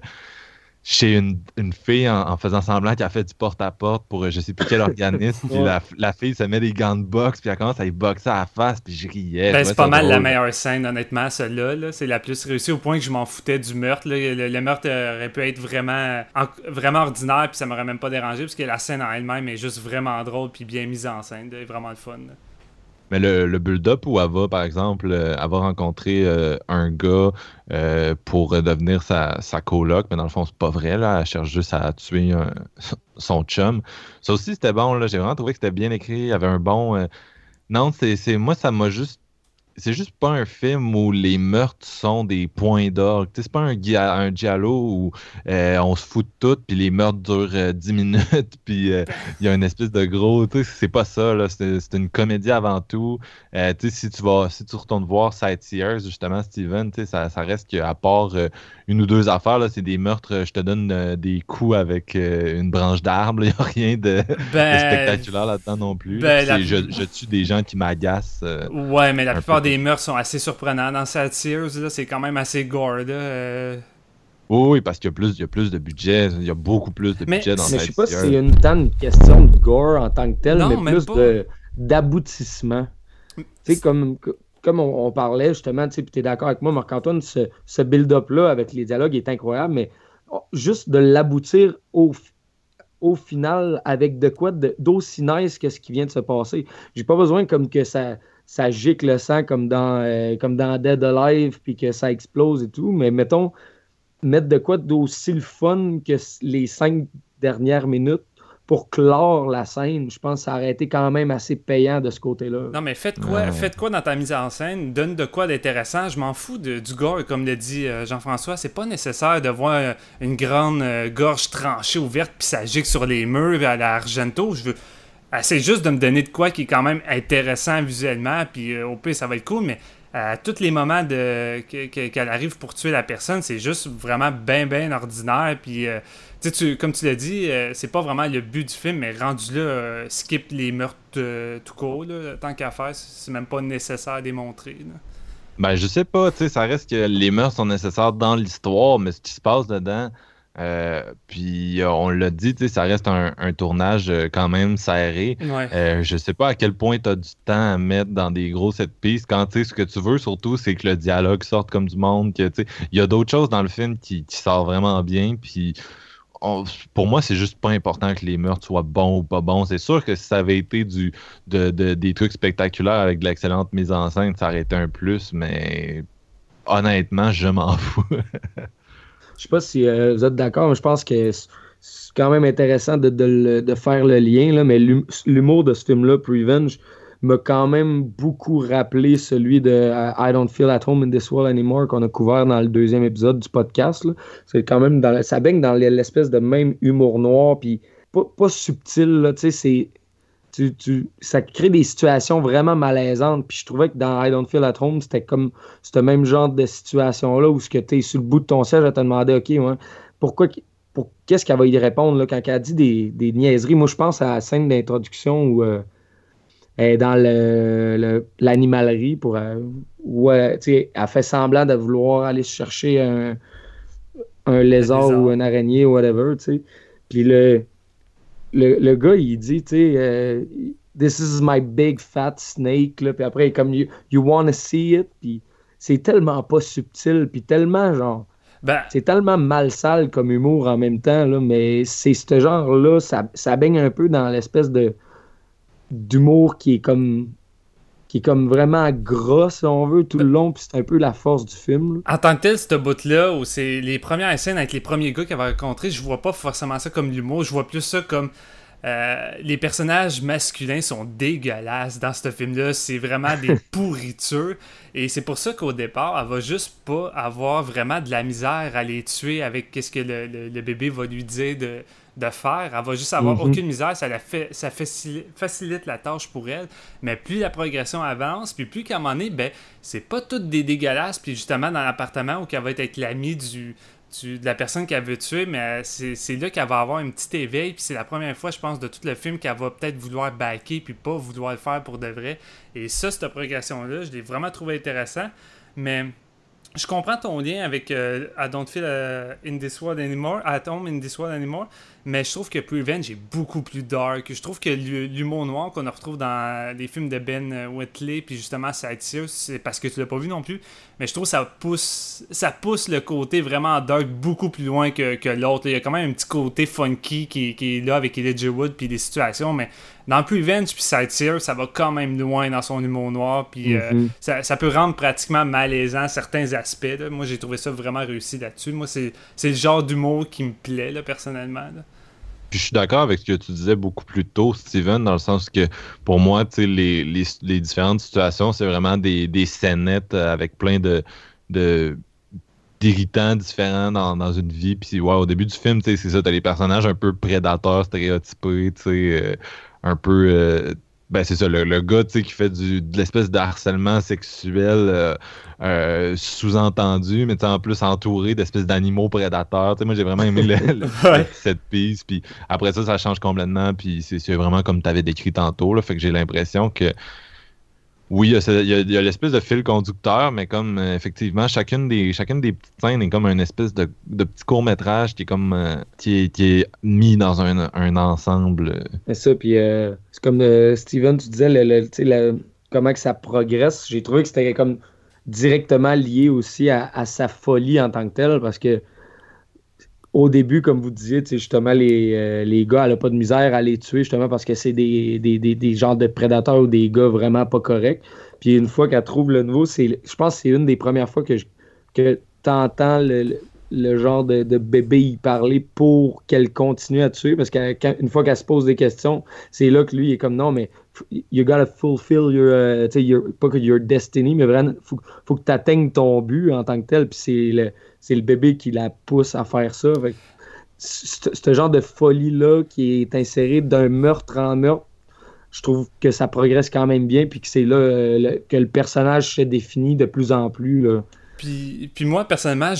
chez une, une fille en, faisant semblant qu'elle a fait du porte-à-porte pour je sais plus quel [LAUGHS] organisme. puis la, fille se met des gants de boxe, puis elle commence à y boxer à la face, puis je riais. Ben, c'est pas mal la meilleure scène, honnêtement, celle-là. c'est la plus réussie au point que je m'en foutais du meurtre. Le, meurtre aurait pu être vraiment, vraiment ordinaire, puis ça m'aurait même pas dérangé, parce que la scène en elle-même est juste vraiment drôle, puis bien mise en scène. C'est vraiment le fun. Mais le, build-up où elle va, par exemple, euh, elle va rencontrer euh, un gars euh, pour devenir sa, sa coloc, mais dans le fond, c'est pas vrai, là. Elle cherche juste à tuer [LAUGHS] son chum. Ça aussi, c'était bon, là. J'ai vraiment trouvé que c'était bien écrit. Il y avait un bon. Non, c'est moi, ça m'a juste c'est juste pas un film où les meurtres sont des points d'orgue. C'est pas un, un giallo où euh, on se fout de tout, puis les meurtres durent 10 euh, [LAUGHS] minutes, puis euh, il y a une espèce de gros. C'est pas ça, C'est une comédie avant tout. si tu vas, si tu retournes voir Sightseers, justement, Steven, ça, ça reste qu'à part une ou deux affaires, c'est des meurtres, je te donne des coups avec une branche d'arbre. [LAUGHS] Il n'y a rien de, ben, spectaculaire là-dedans non plus. Ben, je, je, tue des gens qui m'agacent. ouais, mais la plupart des meurtres sont assez surprenants dans cette série. C'est quand même assez gore. Euh. Oui, parce qu'il y, a plus, y a plus de budget. Il y a beaucoup plus de budget dans cette série. Je sais pas si c'est une, une question de gore en tant que tel, mais plus d'aboutissement. Tu sais, comme, comme on, parlait justement, tu es d'accord avec moi, Marc-Antoine, ce, ce build-up-là avec les dialogues est incroyable, mais juste de l'aboutir au, au final avec de quoi d'aussi nice que ce qui vient de se passer. J'ai pas besoin comme que ça ça gicle le sang comme dans, euh, comme dans Dead Alive, puis que ça explose et tout. Mais mettons, mettre de quoi d'aussi le fun que les cinq dernières minutes pour clore la scène, je pense que ça aurait été quand même assez payant de ce côté-là. Non, mais faites quoi, faites quoi dans ta mise en scène, donne de quoi d'intéressant. Je m'en fous de, du gore, comme le dit euh, Jean-François. C'est pas nécessaire de voir euh, une grande gorge tranchée ouverte puis ça gicle sur les murs à la Argento. Je veux c'est juste de me donner de quoi qui est quand même intéressant visuellement, puis euh, au pire, ça va être cool, mais à tous les moments de qu'elle arrive pour tuer la personne, c'est juste vraiment bien, bien ordinaire. Puis, euh, comme tu l'as dit, euh, c'est pas vraiment le but du film, mais rendu là, euh, skip les meurtres tout court, tant qu'à faire, c'est même pas nécessaire à démontrer. Ben, je sais pas, tu sais, ça reste que les meurtres sont nécessaires dans l'histoire, mais ce qui se passe dedans, euh, puis euh, on l'a dit, ça reste un, tournage euh, quand même serré. je sais pas à quel point tu as du temps à mettre dans des gros set pistes. Quand tu sais ce que tu veux, surtout, c'est que le dialogue sorte comme du monde. Que, il y a d'autres choses dans le film qui, qui sortent vraiment bien. Puis pour moi, c'est juste pas important que les meurtres soient bons ou pas bons. C'est sûr que si ça avait été du, de, des trucs spectaculaires avec de l'excellente mise en scène, ça aurait été un plus, mais honnêtement, je m'en [LAUGHS] fous. Je sais pas si euh, vous êtes d'accord, mais je pense que c'est quand même intéressant de, faire le lien, là, mais l'humour de ce film-là, Revenge, m'a quand même beaucoup rappelé celui de I Don't Feel at Home in This World Anymore qu'on a couvert dans le deuxième épisode du podcast. C'est quand même dans, ça baigne dans l'espèce de même humour noir, puis pas, pas subtil, tu sais, c'est tu, ça crée des situations vraiment malaisantes. Puis je trouvais que dans I Don't Feel at Home, c'était comme ce même genre de situation-là où tu es sur le bout de ton siège à te demander OK, ouais, pourquoi pour, qu'est-ce qu'elle va y répondre là, quand elle dit des, des, niaiseries? Moi, je pense à la scène d'introduction où euh, elle est dans l'animalerie pour euh, où elle, elle fait semblant de vouloir aller chercher un, un lézard, ou un araignée ou whatever. Puis le le, le, gars, il dit, tu sais, euh, This is my big fat snake, là, puis après, comme You, you wanna see it, puis c'est tellement pas subtil, puis tellement genre. Ben... C'est tellement mal sale comme humour en même temps, là, mais c'est ce genre-là, ça, ça baigne un peu dans l'espèce de d'humour qui est comme qui est comme vraiment gras, si on veut, tout le long, puis c'est un peu la force du film. En tant que tel, ce bout-là, où c'est les premières scènes avec les premiers gars qu'elle va rencontrer, je vois pas forcément ça comme l'humour, je vois plus ça comme... Euh, les personnages masculins sont dégueulasses dans ce film-là. C'est vraiment des [LAUGHS] pourritures. Et c'est pour ça qu'au départ, elle va juste pas avoir vraiment de la misère à les tuer avec qu'est-ce que le, bébé va lui dire de, de faire. Elle va juste avoir mhm. aucune misère, ça, la fait, ça facilite, la tâche pour elle. Mais plus la progression avance, puis plus qu'à un moment donné, ben, c'est pas toutes des dégueulasses, puis justement dans l'appartement où elle va être l'amie du, de la personne qu'elle veut tuer, mais c'est là qu'elle va avoir un petit éveil, puis c'est la première fois, je pense, de tout le film qu'elle va peut-être vouloir backer, puis pas vouloir le faire pour de vrai. Et ça, cette progression-là, je l'ai vraiment trouvé intéressant. Mais je comprends ton lien avec euh, I Don't Feel uh, in This World Anymore, At Home in This World Anymore, mais je trouve que Prevenge est beaucoup plus dark. Je trouve que l'humour noir qu'on retrouve dans les films de Ben Whitley, puis justement Sightseers, c'est parce que tu l'as pas vu non plus, mais je trouve que ça pousse, ça pousse le côté vraiment dark beaucoup plus loin que, que l'autre. Il y a quand même un petit côté funky qui, qui est là avec Elijah Wood puis des situations, mais dans Prevenge puis Sightseer, ça va quand même loin dans son humour noir, puis euh, mhm. ça, ça, peut rendre pratiquement malaisant certains aspects. Moi, j'ai trouvé ça vraiment réussi là-dessus. Moi, c'est le genre d'humour qui me plaît, là, personnellement. Puis je suis d'accord avec ce que tu disais beaucoup plus tôt, Steven, dans le sens que pour moi, les, les, les différentes situations, c'est vraiment des, des scénettes avec plein de, de d'irritants différents dans, dans, une vie. Puis ouais, au début du film, c'est ça, t'as les personnages un peu prédateurs, stéréotypés, euh, un peu euh, ben c'est ça, le, le gars qui fait du, de l'espèce de harcèlement sexuel euh, euh, sous-entendu, mais en plus entouré d'espèces d'animaux prédateurs. moi, j'ai vraiment aimé cette [LAUGHS] piste. Puis après ça, ça change complètement. Puis c'est vraiment comme tu avais décrit tantôt. Là, fait que j'ai l'impression que oui, il y a, l'espèce de fil conducteur, mais comme euh, effectivement, chacune des, chacune des petites scènes est comme une espèce de, petit court-métrage qui est comme euh, qui, est, mis dans un, ensemble. C'est ça, puis euh, c'est comme Steven, tu disais le, comment que ça progresse. J'ai trouvé que c'était comme directement lié aussi à, à, sa folie en tant que telle, parce que au début, comme vous disiez, justement, les, euh, les gars, elle n'a pas de misère à les tuer, justement, parce que c'est des, des, des, genres de prédateurs ou des gars vraiment pas corrects. Puis une fois qu'elle trouve le nouveau, je pense que c'est une des premières fois que, que tu entends le, le, genre de, de, bébé y parler pour qu'elle continue à tuer. Parce qu'une fois qu'elle se pose des questions, c'est là que lui il est comme non, mais you gotta fulfill your, uh, pas que your destiny, mais vraiment, faut, faut que tu atteignes ton but en tant que tel. Puis c'est c'est le bébé qui la pousse à faire ça. Ce genre de folie-là qui est insérée d'un meurtre en meurtre, je trouve que ça progresse quand même bien, puis que c'est là que le personnage se définit de plus en plus. Puis, puis moi, personnellement,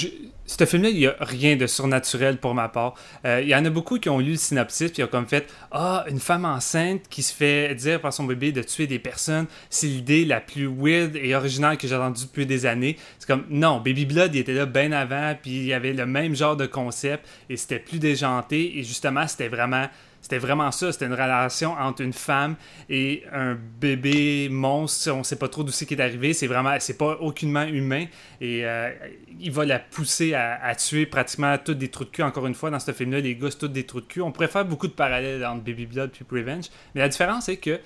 ce film-là, il n'y a rien de surnaturel pour ma part. Euh, il y en a beaucoup qui ont lu le synopsis puis ont comme fait Ah, une femme enceinte qui se fait dire par son bébé de tuer des personnes, c'est l'idée la plus weird et originale que j'ai entendue depuis des années. C'est comme non, Baby Blood, il était là bien avant, puis il y avait le même genre de concept et c'était plus déjanté et justement, c'était vraiment c'était vraiment ça. C'était une relation entre une femme et un bébé monstre. On sait pas trop d'où c'est qui est arrivé. C'est vraiment, c'est pas aucunement humain. Et euh, il va la pousser à, tuer pratiquement tous des trous de cul. Encore une fois, dans ce film-là, les gars, c'est tous des trous de cul. On pourrait faire beaucoup de parallèles entre Baby Blood puis Revenge. Mais la différence, c'est que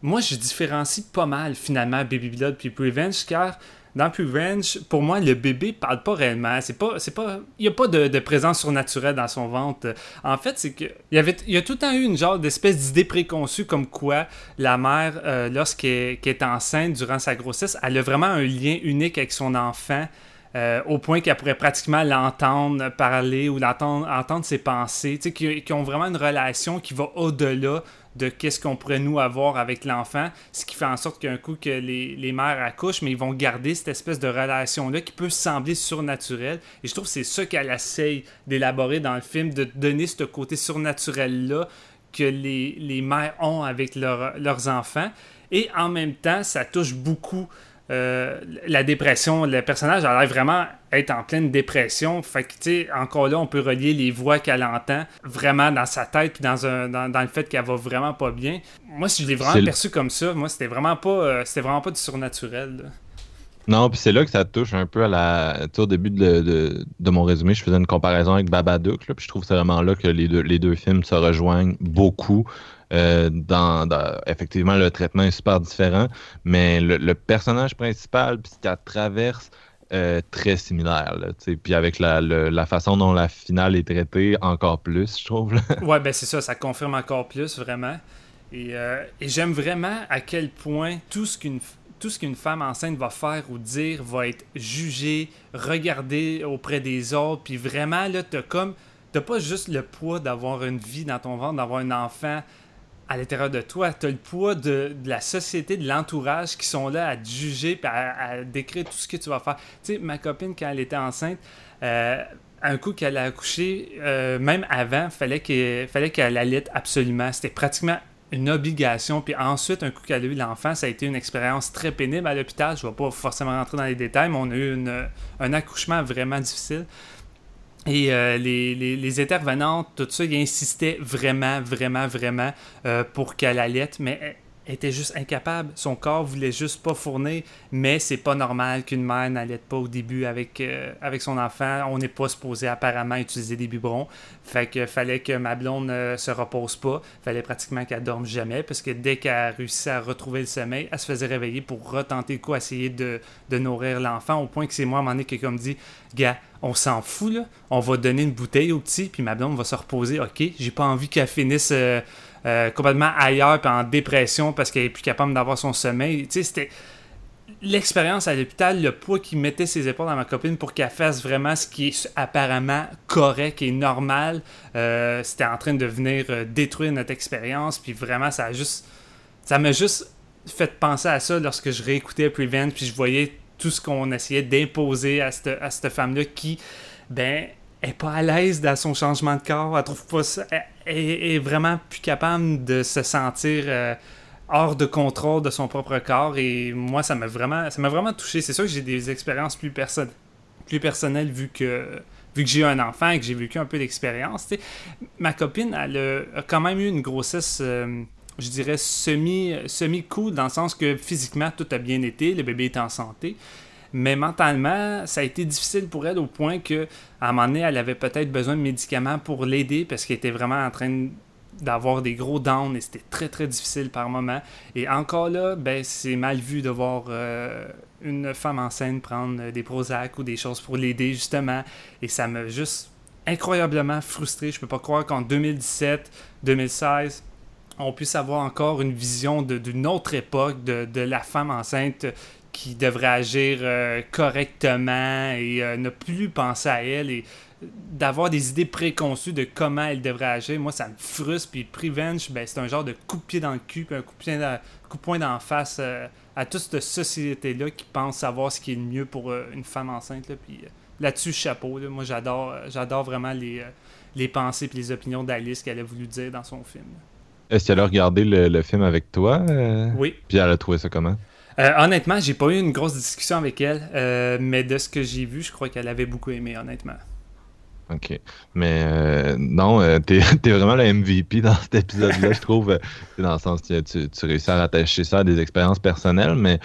moi, je différencie pas mal finalement Baby Blood puis Revenge car dans Revenge, pour moi, le bébé parle pas réellement. C'est pas, c'est pas, il y a pas de, présence surnaturelle dans son ventre. En fait, c'est que il y a tout le temps eu une genre d'espèce d'idée préconçue comme quoi la mère, euh, lorsqu'elle est enceinte durant sa grossesse, elle a vraiment un lien unique avec son enfant. Euh, au point qu'elle pourrait pratiquement l'entendre parler ou l'entendre entendre ses pensées, qui, qui, ont vraiment une relation qui va au-delà de qu'est-ce qu'on pourrait nous avoir avec l'enfant, ce qui fait en sorte qu'un coup que les, les, mères accouchent, mais ils vont garder cette espèce de relation-là qui peut sembler surnaturelle. Et je trouve que c'est ça qu'elle essaye d'élaborer dans le film, de donner ce côté surnaturel-là que les, les, mères ont avec leurs enfants. Et en même temps, ça touche beaucoup euh, la dépression. Le personnage a l'air vraiment être en pleine dépression. Fait que, tu sais, encore là, on peut relier les voix qu'elle entend vraiment dans sa tête puis dans, un, dans, le fait qu'elle va vraiment pas bien. Moi, si je l'ai vraiment perçu comme ça, moi, c'était vraiment pas euh, c'était vraiment pas du surnaturel. Non, puis c'est là que ça touche un peu à la. au début de, mon résumé, je faisais une comparaison avec Babadook, puis je trouve que c'est vraiment là que les deux, films se rejoignent beaucoup. Euh, dans, effectivement, le traitement est super différent, mais le, personnage principal, puis ce traverse, euh, très similaire. Puis avec la, façon dont la finale est traitée, encore plus, je trouve. ouais, ben c'est ça, ça confirme encore plus, vraiment. Et, euh, et j'aime vraiment à quel point tout ce qu'une tout ce qu'une femme enceinte va faire ou dire va être jugé, regardé auprès des autres, puis vraiment, là, t'as comme... T'as pas juste le poids d'avoir une vie dans ton ventre, d'avoir un enfant, à l'intérieur de toi. Tu as le poids de, la société, de l'entourage qui sont là à te juger et à, décrire tout ce que tu vas faire. Tu sais, ma copine, quand elle était enceinte, euh, un coup qu'elle a accouché, euh, même avant, fallait qu'elle fallait qu'elle allait absolument. C'était pratiquement une obligation. Puis ensuite, un coup qu'elle a eu l'enfant, ça a été une expérience très pénible à l'hôpital. Je ne vais pas forcément rentrer dans les détails, mais on a eu un accouchement vraiment difficile. Et euh, les, les, intervenantes, tout ça, ils insistaient vraiment, vraiment, vraiment euh, pour qu'elle allaite, mais était juste incapable. Son corps voulait juste pas fournir, mais c'est pas normal qu'une mère n'allaite pas au début avec, euh, avec son enfant. On n'est pas supposé apparemment utiliser des biberons. Fait que fallait que ma blonde ne se repose pas. Fallait pratiquement qu'elle dorme jamais, parce que dès qu'elle réussissait à retrouver le sommeil, elle se faisait réveiller pour retenter quoi, essayer de, de nourrir l'enfant, au point que c'est moi à un moment donné qui comme dit Gars, on s'en fout là, on va donner une bouteille au petit, puis ma blonde va se reposer. Ok, j'ai pas envie qu'elle finisse. Euh, euh, complètement ailleurs puis en dépression parce qu'elle est plus capable d'avoir son sommeil. Tu sais, c'était l'expérience à l'hôpital, le poids qui mettait ses épaules dans ma copine pour qu'elle fasse vraiment ce qui est apparemment correct et normal, euh, c'était en train de venir euh, détruire notre expérience. Puis vraiment, ça a juste. Ça m'a juste fait penser à ça lorsque je réécoutais Prevent, puis je voyais tout ce qu'on essayait d'imposer à cette, à cette femme-là qui, ben, est pas à l'aise dans son changement de corps. Elle trouve pas. Elle est vraiment plus capable de se sentir euh, hors de contrôle de son propre corps. Et moi, ça m'a vraiment, ça m'a vraiment touché. C'est sûr que j'ai des expériences plus, plus personnelles vu que vu que j'ai eu un enfant et que j'ai vécu un peu d'expérience. Ma copine, elle a, quand même eu une grossesse. Euh, je dirais semi, semi cool dans le sens que physiquement tout a bien été, le bébé est en santé, mais mentalement, ça a été difficile pour elle au point que à un moment donné, elle avait peut-être besoin de médicaments pour l'aider parce qu'elle était vraiment en train d'avoir des gros downs et c'était très très difficile par moment. Et encore là, ben, c'est mal vu de voir euh, une femme enceinte prendre des Prozac ou des choses pour l'aider justement. Et ça m'a juste incroyablement frustré. Je peux pas croire qu'en 2017, 2016, on puisse avoir encore une vision d'une autre époque de, de, la femme enceinte qui devrait agir euh, correctement et euh, ne plus penser à elle. Et d'avoir des idées préconçues de comment elle devrait agir. Moi, ça me frustre. Puis Prevenge, ben, c'est un genre de coup de pied dans le cul, puis un coup de, pied coup de poing d'en face euh, à toute cette société-là qui pense savoir ce qui est le mieux pour euh, une femme enceinte. Là, puis là-dessus, chapeau. Moi, j'adore, j'adore vraiment les, les pensées et les opinions d'Alice qu'elle a voulu dire dans son film. Est-ce qu'elle a regardé le, film avec toi? oui. Puis elle a trouvé ça comment? Euh, honnêtement, j'ai pas eu une grosse discussion avec elle, euh, mais de ce que j'ai vu, je crois qu'elle avait beaucoup aimé, honnêtement. Ok. Mais euh, non, t'es [LAUGHS] es vraiment le MVP dans cet épisode-là, je trouve. dans le sens que tu, tu, réussis à rattacher ça à des expériences personnelles, mais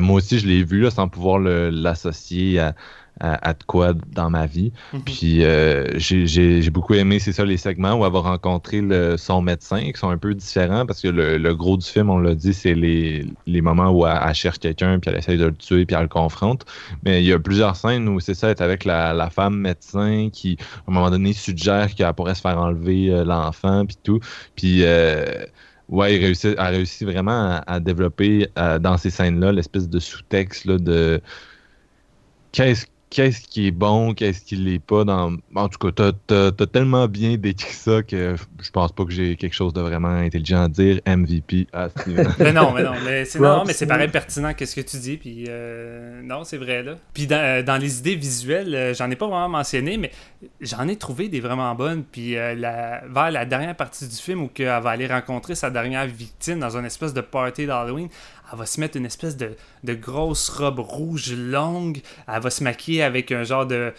moi aussi, je l'ai vu là, sans pouvoir l'associer à, à, de quoi dans ma vie. Mhm. Puis euh, j'ai beaucoup aimé, c'est ça, les segments où elle va rencontrer le, son médecin, qui sont un peu différents, parce que le, gros du film, on l'a dit, c'est les, les, moments où elle, cherche quelqu'un, puis elle essaye de le tuer, puis elle le confronte. Mais il y a plusieurs scènes où c'est ça, être avec la, la, femme médecin qui, à un moment donné, suggère qu'elle pourrait se faire enlever euh, l'enfant, puis tout. Puis... Euh, ouais, il réussit, a réussi vraiment à, développer dans ces scènes-là l'espèce de sous-texte de qu'est-ce qu'est-ce qui est bon, qu'est-ce qui l'est pas dans. En tout cas, t'as as, tellement bien décrit ça que je pense pas que j'ai quelque chose de vraiment intelligent à dire. MVP à Steven. [LAUGHS] mais non, mais non, mais c'est non, mais c'est pareil pertinent qu'est-ce que tu dis. Puis euh, non, c'est vrai là. Puis dans, euh, dans, les idées visuelles, euh, j'en ai pas vraiment mentionné, mais j'en ai trouvé des vraiment bonnes. Puis la, vers la dernière partie du film où elle va aller rencontrer sa dernière victime dans une espèce de party d'Halloween, elle va se mettre une espèce de, grosse robe rouge longue. Elle va se maquiller avec un genre de,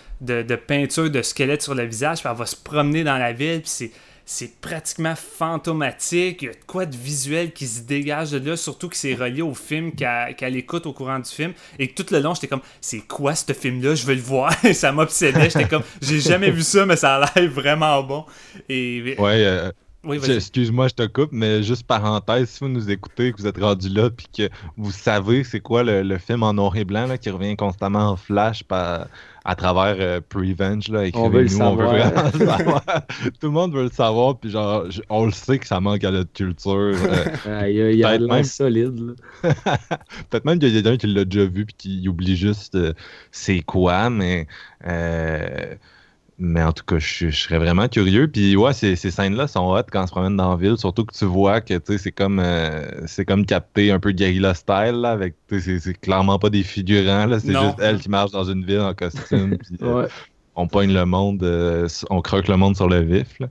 peinture de squelette sur le visage. Puis elle va se promener dans la ville. Puis c'est, pratiquement fantomatique. Il y a quoi de visuel qui se dégage de là, surtout que c'est relié au film qu'elle, écoute au courant du film. Et tout le long, j'étais comme, c'est quoi ce film-là? Je veux le voir. [LAUGHS] ça m'obsédait. J'étais comme, j'ai jamais vu ça, mais ça a l'air vraiment bon. Et... Ouais, euh, Excuse-moi, je te coupe, mais juste parenthèse, si vous nous écoutez, que vous êtes rendu là, puis que vous savez c'est quoi le, film en noir et blanc là, qui revient constamment en flash à travers euh, Prevenge, là, on veut le savoir. [LAUGHS] Tout le monde veut le savoir, puis genre, on le sait que ça manque à notre culture. Euh, [LAUGHS] il y a, de même... solide. [LAUGHS] Peut-être même qu'il y a quelqu'un qui l'a déjà vu, puis qui oublie juste euh, c'est quoi, mais... Mais en tout cas, je, serais vraiment curieux. Puis ouais, ces, ces scènes-là sont hot quand on se promène dans la ville, surtout que tu vois que c'est comme euh, c'est comme capter un peu guerrilla style là, avec c'est clairement pas des figurants là, c'est juste elle qui marche dans une ville en costume. puis, euh, on poigne le monde, euh, on croque le monde sur le vif. Là.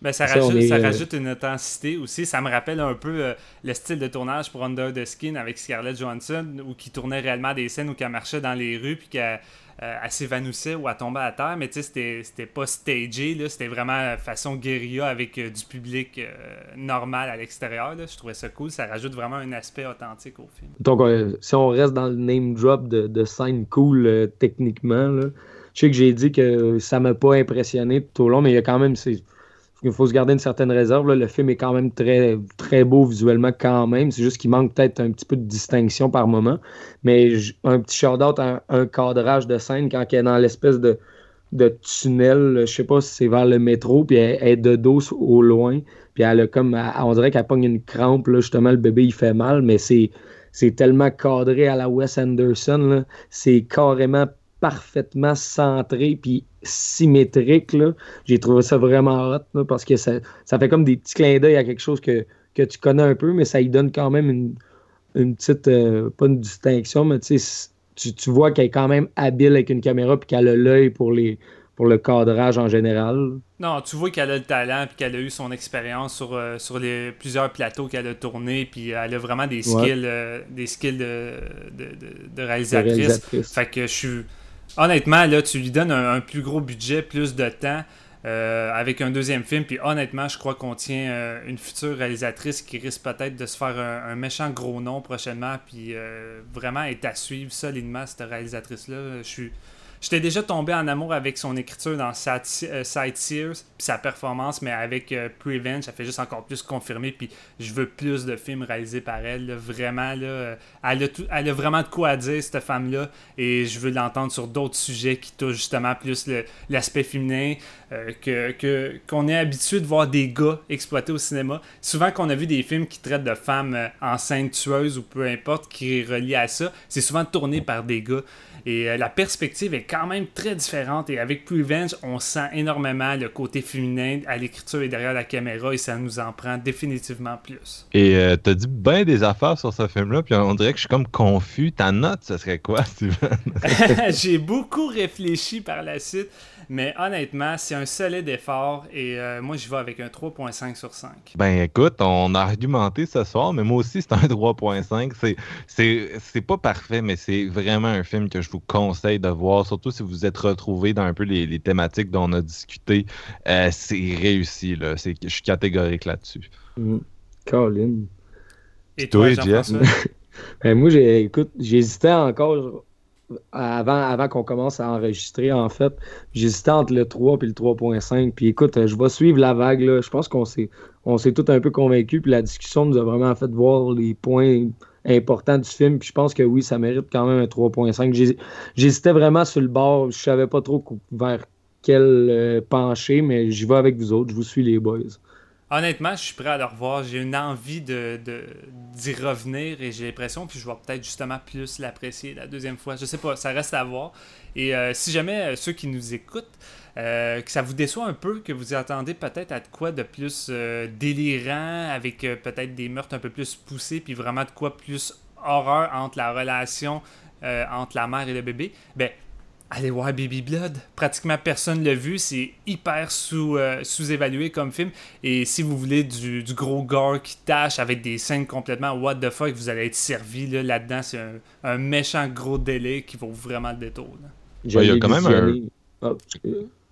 Ben, ça, rajoute, ça, rajoute, une intensité aussi. Ça me rappelle un peu le style de tournage pour Under the Skin avec Scarlett Johansson, où qui tournait réellement des scènes où elle marchait dans les rues puis qu'elle euh, elle s'évanouissait ou elle tombait à terre, mais tu sais, c'était pas stagé, c'était vraiment façon guérilla avec euh, du public euh, normal à l'extérieur. Je trouvais ça cool, ça rajoute vraiment un aspect authentique au film. Donc, si on reste dans le name drop de, de scène cool techniquement, là, je sais que j'ai dit que ça m'a pas impressionné tout au long, mais il y a quand même il faut se garder une certaine réserve. Le film est quand même très, très beau visuellement quand même. C'est juste qu'il manque peut-être un petit peu de distinction par moment. Mais un petit shout-out, un, cadrage de scène quand elle est dans l'espèce de, de tunnel, je sais pas si c'est vers le métro, puis elle, est de dos au loin. Puis elle a comme, on dirait qu'elle pogne une crampe, justement, le bébé il fait mal, mais c'est, c'est tellement cadré à la Wes Anderson. C'est carrément parfaitement centré puis symétrique. J'ai trouvé ça vraiment hot parce que ça, ça, fait comme des petits clins d'œil à quelque chose que, que, tu connais un peu, mais ça y donne quand même une, une petite, euh, pas une distinction, mais tu, tu vois qu'elle est quand même habile avec une caméra puis qu'elle a l'œil pour les pour le cadrage en général. Non, tu vois qu'elle a le talent puis qu'elle a eu son expérience sur, euh, sur les plusieurs plateaux qu'elle a tourné puis elle a vraiment des skills euh, des skills de, de, de, réalisatrice. Fait que je suis honnêtement, là, tu lui donnes un, plus gros budget, plus de temps. Euh, avec un deuxième film. Puis honnêtement, je crois qu'on tient euh, une future réalisatrice qui risque peut-être de se faire un, méchant gros nom prochainement. Puis euh, vraiment être à suivre solidement cette réalisatrice-là. Je suis J'étais déjà tombé en amour avec son écriture dans Sightseers, puis sa performance, mais avec euh, Prevenge, ça fait juste encore plus confirmer. Puis je veux plus de films réalisés par elle. Vraiment, là, euh, elle, a vraiment de quoi à dire, cette femme-là. Et je veux l'entendre sur d'autres sujets qui touchent justement plus l'aspect féminin, euh, que qu'on est habitué de voir des gars exploités au cinéma. Souvent qu'on a vu des films qui traitent de femmes enceintes tueuses ou peu importe, qui relient à ça, c'est souvent tourné par des gars. Et la perspective est quand même très différente. Et avec Prevenge, on sent énormément le côté féminin à l'écriture et derrière la caméra, et ça nous en prend définitivement plus. Et euh, t'as dit bien des affaires sur ce film-là, puis on dirait que je suis comme confus. Ta note, ce serait quoi, [LAUGHS] Steven? [LAUGHS] J'ai beaucoup réfléchi par la suite. Mais honnêtement, c'est un solide effort et euh, moi, je vais avec un 3.5 sur 5. Ben écoute, on a argumenté ce soir, mais moi aussi, c'est un [LAUGHS] 3.5. C'est pas parfait, mais c'est vraiment un film que je vous conseille de voir, surtout si vous êtes retrouvé dans un peu les, thématiques dont on a discuté. Euh, c'est réussi, là. Je suis catégorique là-dessus. Mm. Colin. Et toi, Jeff? [LAUGHS] ben, moi, écoute, j'hésitais encore avant, qu'on commence à enregistrer, en fait. J'hésitais entre le 3 et le 3.5. Puis écoute, je vais suivre la vague. Je pense qu'on s'est, on s'est tout un peu convaincus. Puis la discussion nous a vraiment fait voir les points importants du film. Puis je pense que oui, ça mérite quand même un 3.5. J'hésitais vraiment sur le bord. Je savais pas trop vers quel euh, pencher, mais j'y vais avec vous autres. Je vous suis les boys. Honnêtement, je suis prêt à le revoir. J'ai une envie de, d'y revenir et j'ai l'impression que je vais peut-être justement plus l'apprécier la deuxième fois. Je sais pas, ça reste à voir. Et euh, si jamais euh, ceux qui nous écoutent, euh, que ça vous déçoit un peu, que vous attendez peut-être à de quoi de plus délirant, avec peut-être des meurtres un peu plus poussés, puis vraiment de quoi plus horreur entre la relation entre la mère et le bébé, ben allez voir Baby Blood. Pratiquement personne l'a vu. C'est hyper sous, euh, sous-évalué comme film. Et si vous voulez du, gros gore qui tâche avec des scènes complètement what the fuck, vous allez être servi là, dedans C'est un, méchant gros délai qui vaut vraiment le détour. il y a quand même un... Ah,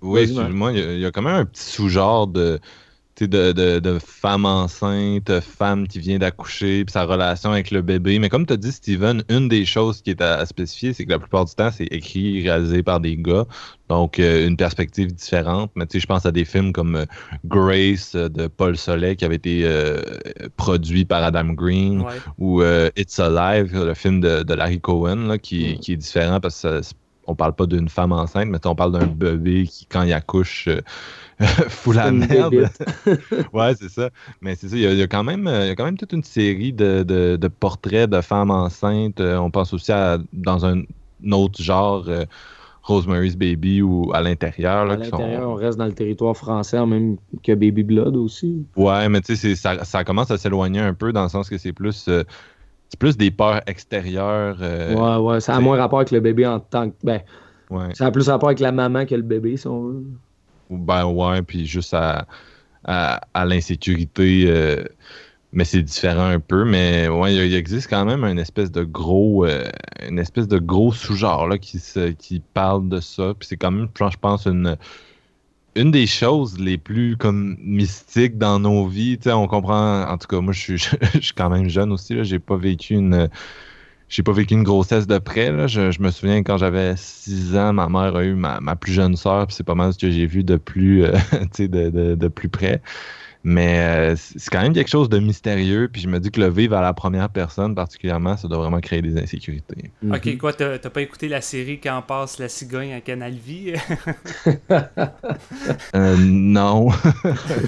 oui, excuse-moi. Il y, a quand même un petit sous-genre de de, de, femme enceinte, femme qui vient d'accoucher, puis sa relation avec le bébé. Mais comme tu as dit, Steven, une des choses qui est à, spécifier, c'est que la plupart du temps, c'est écrit réalisé par des gars. Donc, euh, une perspective différente. Mais tu sais, je pense à des films comme euh, Grace euh, de Paul Solet qui avait été produit par Adam Green ou It's Alive, le film de, Larry Cohen, qui, qui, est différent parce que on parle pas d'une femme enceinte, mais on parle d'un bébé qui, quand il accouche, [LAUGHS] fou la merde. [LAUGHS] ouais, c'est ça. Mais c'est ça, il y, a, quand même, il y a quand même toute une série de, de, portraits de femmes enceintes. Euh, on pense aussi à, dans un autre genre, euh, Rosemary's Baby ou à l'intérieur. À l'intérieur, on reste dans le territoire français, même que Baby Blood aussi. Ouais, mais tu sais, ça, ça, commence à s'éloigner un peu dans le sens que c'est plus. Euh, c'est plus des peurs extérieures. ouais, ouais, ça a moins rapport avec le bébé en tant que. Ben, ouais. Ça a plus rapport avec la maman que le bébé, si on veut. Ben ouais, puis juste à, à, l'insécurité. Euh, mais c'est différent un peu. Mais ouais, il, existe quand même une espèce de gros, euh, une espèce de gros sous-genre là, qui, se, qui parle de ça. Puis c'est quand même, je pense, une, une des choses les plus comme mystiques dans nos vies. on comprend, en tout cas, moi je suis, [LAUGHS] je suis quand même jeune aussi. J'ai pas vécu une j'ai pas vécu une grossesse de près. Je, me souviens quand j'avais 6 ans, ma mère a eu ma, plus jeune sœur, puis c'est pas mal ce que j'ai vu de plus, euh, [LAUGHS] de, plus près. Mais euh, c'est quand même quelque chose de mystérieux. Puis je me dis que le vivre à la première personne, particulièrement, ça doit vraiment créer des insécurités. Ok, mhm. quoi, t'as pas écouté la série Quand passe la cigogne à Canal Vie euh, Non.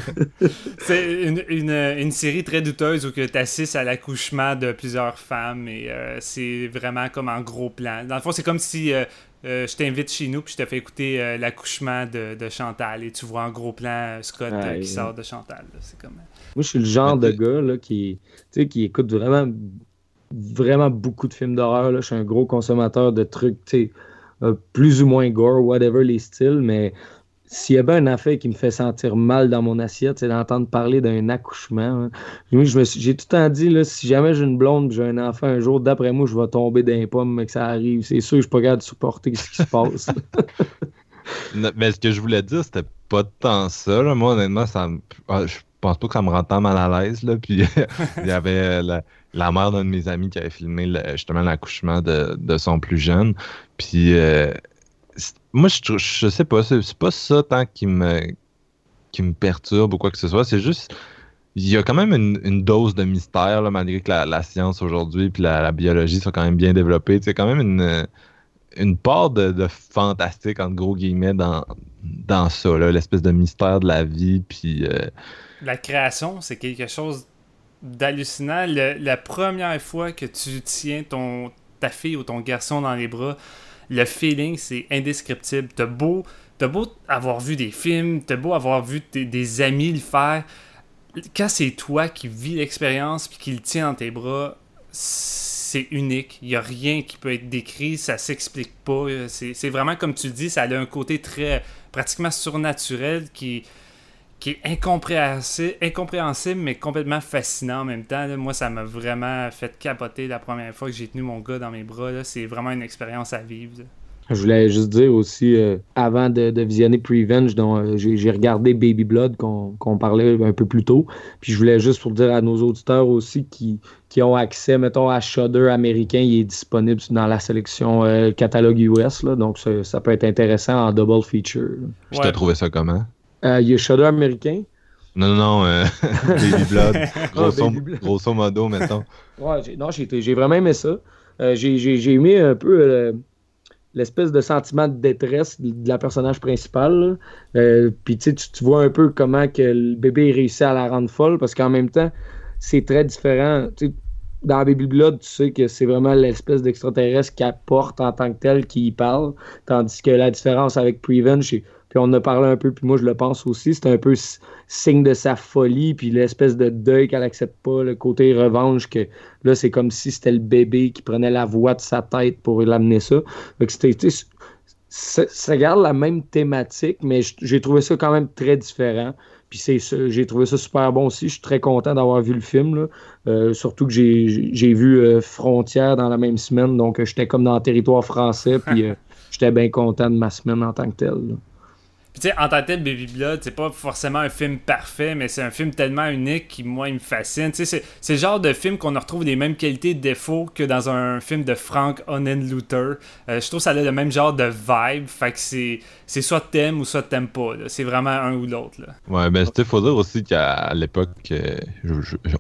[LAUGHS] c'est une, une, une, série très douteuse où tu assistes à l'accouchement de plusieurs femmes et euh, c'est vraiment comme en gros plan. Dans le fond, c'est comme si euh, je t'invite chez nous puis je te fais écouter euh, l'accouchement de, Chantal et tu vois en gros plan euh, Scott qui sort de Chantal. Comme... Moi, je suis le genre de gars là, qui, qui écoute vraiment, vraiment beaucoup de films d'horreur. Je suis un gros consommateur de trucs plus ou moins gore, whatever les styles, mais s'il y avait un affaire qui me fait sentir mal dans mon assiette, c'est d'entendre parler d'un accouchement. Hein. J'ai tout le temps dit, là, si jamais j'ai une blonde j'ai un enfant un jour, d'après moi, je vais tomber d'un pomme, mais que ça arrive. C'est sûr que je suis pas capable de supporter ce qui se passe. [LAUGHS] mais ce que je voulais dire, c'était pas tant ça. Moi, honnêtement, ça ah, je pense pas que ça me rend tant mal à l'aise. Puis [LAUGHS] il y avait la, mère d'un de mes amis qui avait filmé justement l'accouchement de, son plus jeune. Puis euh, moi, je, je sais pas, c'est pas ça tant qui me, me perturbe ou quoi que ce soit. C'est juste, il y a quand même une, dose de mystère, malgré que la, science aujourd'hui et la, biologie sont quand même bien développées. C'est quand même une, une part de, fantastique, entre gros guillemets, dans, dans ça, l'espèce de mystère de la vie. Puis, euh, La création, c'est quelque chose d'hallucinant. La première fois que tu tiens ton, ta fille ou ton garçon dans les bras, le feeling, c'est indescriptible. T'as beau, beau avoir vu des films, t'as beau avoir vu des amis le faire. Quand c'est toi qui vis l'expérience puis qui le tient dans tes bras, c'est unique. Il n'y a rien qui peut être décrit, ça s'explique pas. C'est vraiment comme tu dis, ça a un côté très pratiquement surnaturel qui, qui est incompréhensible, incompréhensible, mais complètement fascinant en même temps. Moi, ça m'a vraiment fait capoter la première fois que j'ai tenu mon gars dans mes bras. C'est vraiment une expérience à vivre. Je voulais juste dire aussi, euh, avant de, visionner Prevenge, dont euh, j'ai regardé Baby Blood qu'on parlait un peu plus tôt. Puis je voulais juste pour dire à nos auditeurs aussi qui, qui ont accès, mettons, à Shudder américain, il est disponible dans la sélection euh, catalogue US. Là, donc ça, peut être intéressant en double feature. Je t'ai trouvé ça comment? Il y a Shudder américain. Non, non, non, [LAUGHS] [LAUGHS] Baby Blood. Grosso, grosso modo, mettons. [LAUGHS] Ouais, non, j'ai vraiment aimé ça. j'ai aimé un peu l'espèce de sentiment de détresse de la personnage principale. Euh, puis tu, tu vois un peu comment que le bébé réussit à la rendre folle parce qu'en même temps, c'est très différent. dans Baby Blood, tu sais que c'est vraiment l'espèce d'extraterrestre qui apporte en tant que tel qui y parle. Tandis que la différence avec Prevenge, puis on en a parlé un peu, puis moi je le pense aussi, c'est un peu signe de sa folie, puis l'espèce de deuil qu'elle accepte pas, le côté revanche, que là c'est comme si c'était le bébé qui prenait la voix de sa tête pour l'amener ça. ça garde la même thématique, mais j'ai trouvé ça quand même très différent. Puis j'ai trouvé ça super bon aussi. Je suis très content d'avoir vu le film. Euh, surtout que j'ai vu euh, Frontières dans la même semaine. Donc j'étais comme dans le territoire français. Puis euh, [LAUGHS] j'étais bien content de ma semaine en tant que telle tu sais, en tant que Baby Blood, c'est pas forcément un film parfait, mais c'est un film tellement unique qui, moi, il me fascine. Tu sais, c'est le genre de film qu'on retrouve les mêmes qualités et défauts que dans un film de Frank Luther. Euh, je trouve que ça a le même genre de vibe. Fait que c'est, soit t'aimes ou soit t'aimes pas. C'est vraiment un ou l'autre. Ouais, ben, il faut dire aussi qu'à l'époque, euh,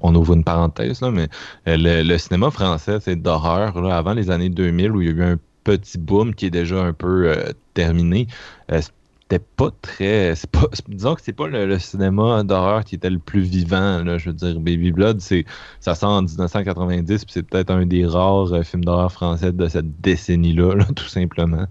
on ouvre une parenthèse, là, mais euh, le, cinéma français, c'est d'horreur, avant les années 2000, où il y a eu un petit boom qui est déjà un peu terminé c'était pas très. Pas, disons que c'est pas le, cinéma d'horreur qui était le plus vivant. Là, je veux dire, Baby Blood, ça sort en 1990, puis c'est peut-être un des rares euh, films d'horreur français de cette décennie-là, [LAUGHS] tout simplement.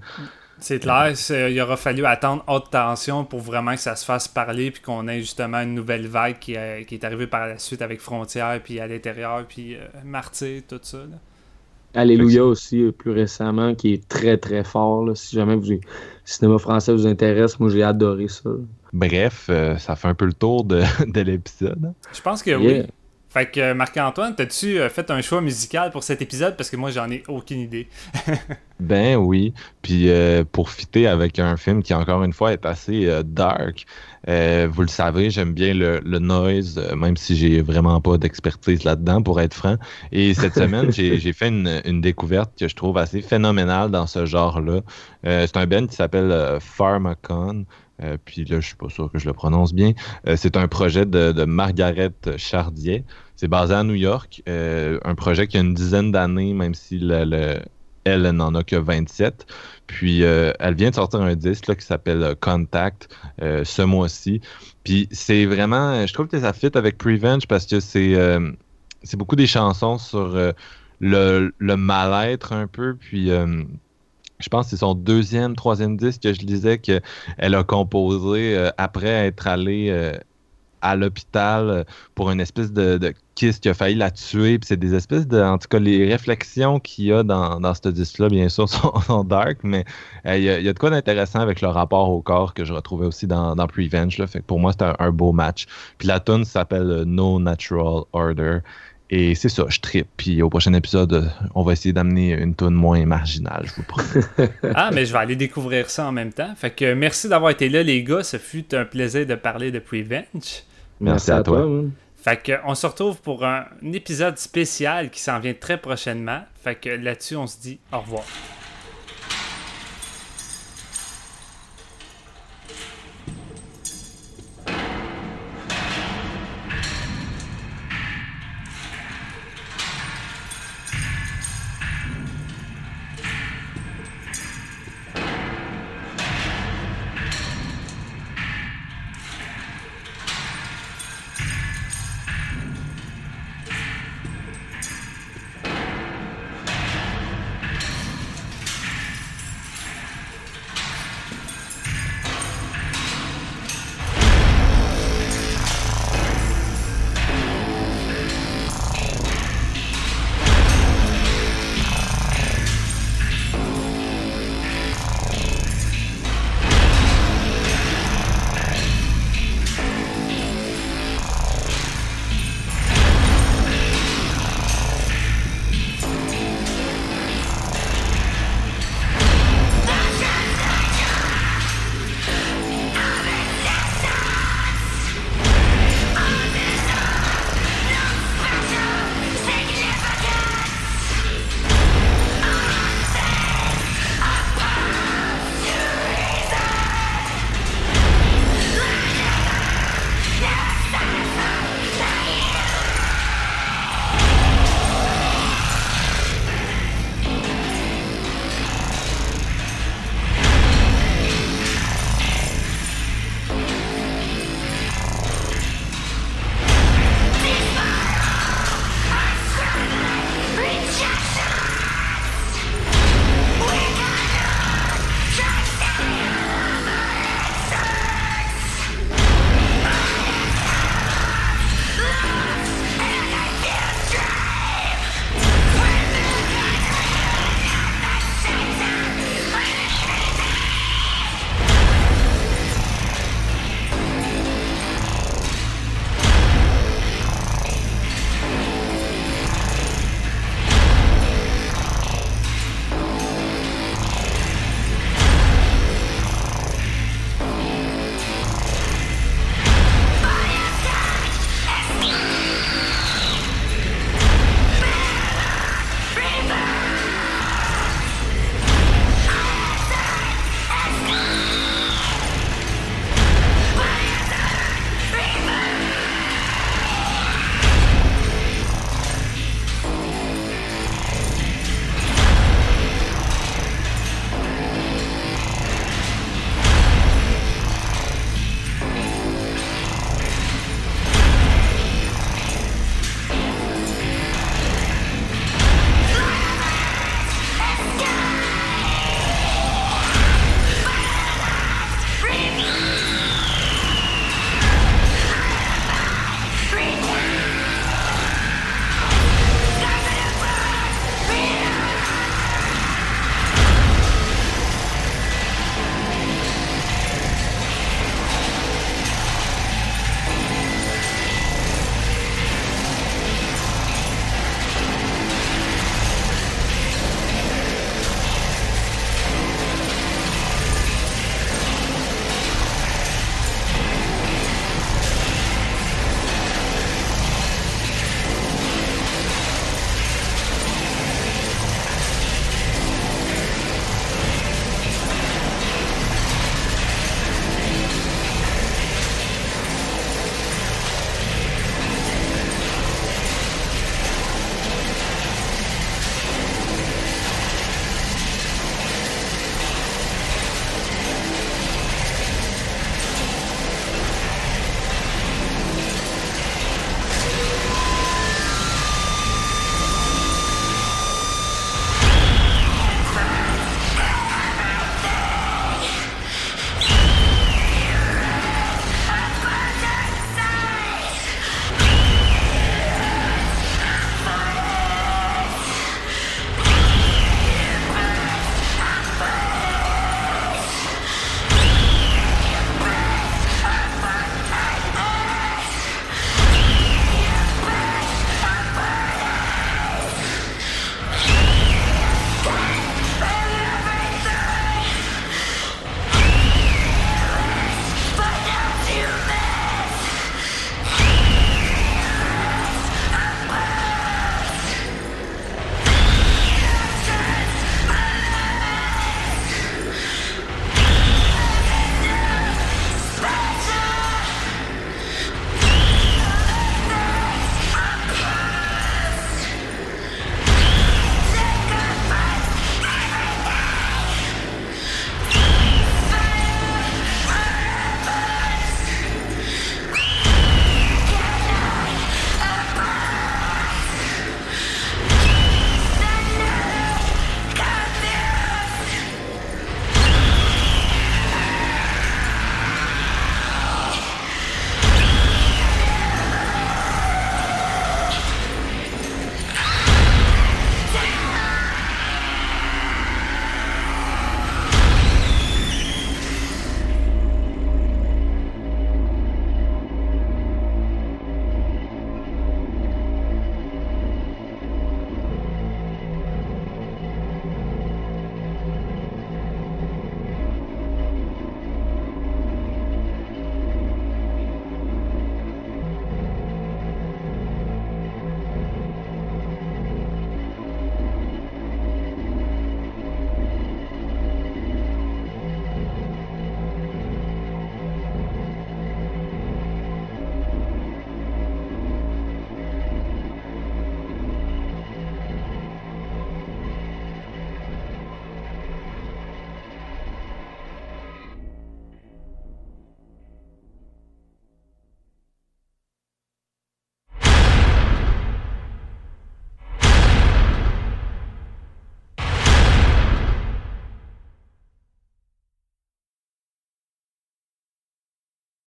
C'est clair, il aura fallu attendre haute tension pour vraiment que ça se fasse parler, puis qu'on ait justement une nouvelle vague qui, euh, qui, est arrivée par la suite avec Frontières, puis à l'intérieur, puis euh, tout ça. Alléluia aussi, euh, plus récemment, qui est très très fort. si jamais vous, le cinéma français vous intéresse, moi j'ai adoré ça. Bref, euh, ça fait un peu le tour de, [LAUGHS] l'épisode. Je pense que oui. Fait que Marc-Antoine, t'as-tu euh, fait un choix musical pour cet épisode? Parce que moi, j'en ai aucune idée. [LAUGHS] ben oui. Puis pour fitter avec un film qui, encore une fois, est assez dark, euh, vous le savez, j'aime bien le, noise, euh, même si j'ai vraiment pas d'expertise là-dedans, pour être franc. Et cette semaine, [LAUGHS] j'ai fait une, découverte que je trouve assez phénoménale dans ce genre-là. Euh, c'est un band qui s'appelle Pharmacon. Puis là, je suis pas sûr que je le prononce bien. c'est un projet de, Margaret Chardier. C'est basé à New York. un projet qui a une dizaine d'années, même si le, elle n'en a que 27. Puis euh, elle vient de sortir un disque qui s'appelle euh, Contact euh, ce mois-ci. Puis c'est vraiment, je trouve que ça fit avec Prevenge parce que c'est c'est beaucoup des chansons sur le, le mal-être un peu. Puis je pense que c'est son deuxième, troisième disque que je disais qu'elle a composé après être allée à l'hôpital euh, pour une espèce de, de, kiss qui a failli la tuer. Puis c'est des espèces de. En tout cas, les réflexions qu'il y a dans, dans ce disque-là, bien sûr, [LAUGHS] sont, dark, mais euh, il y, a, de quoi d'intéressant avec le rapport au corps que je retrouvais aussi dans, Prevenge. Pour moi, c'était un, beau match. Puis la tune s'appelle euh, No Natural Order. Et c'est ça, je tripe. Puis au prochain épisode, on va essayer d'amener une tune moins marginale, je vous promets. [LAUGHS] ah, mais je vais aller découvrir ça en même temps. Fait que merci d'avoir été là, les gars. Ce fut un plaisir de parler de Prevenge. Merci, à, toi. Fait que, on se retrouve pour un, épisode spécial qui s'en vient très prochainement. Fait que là-dessus, on se dit au revoir.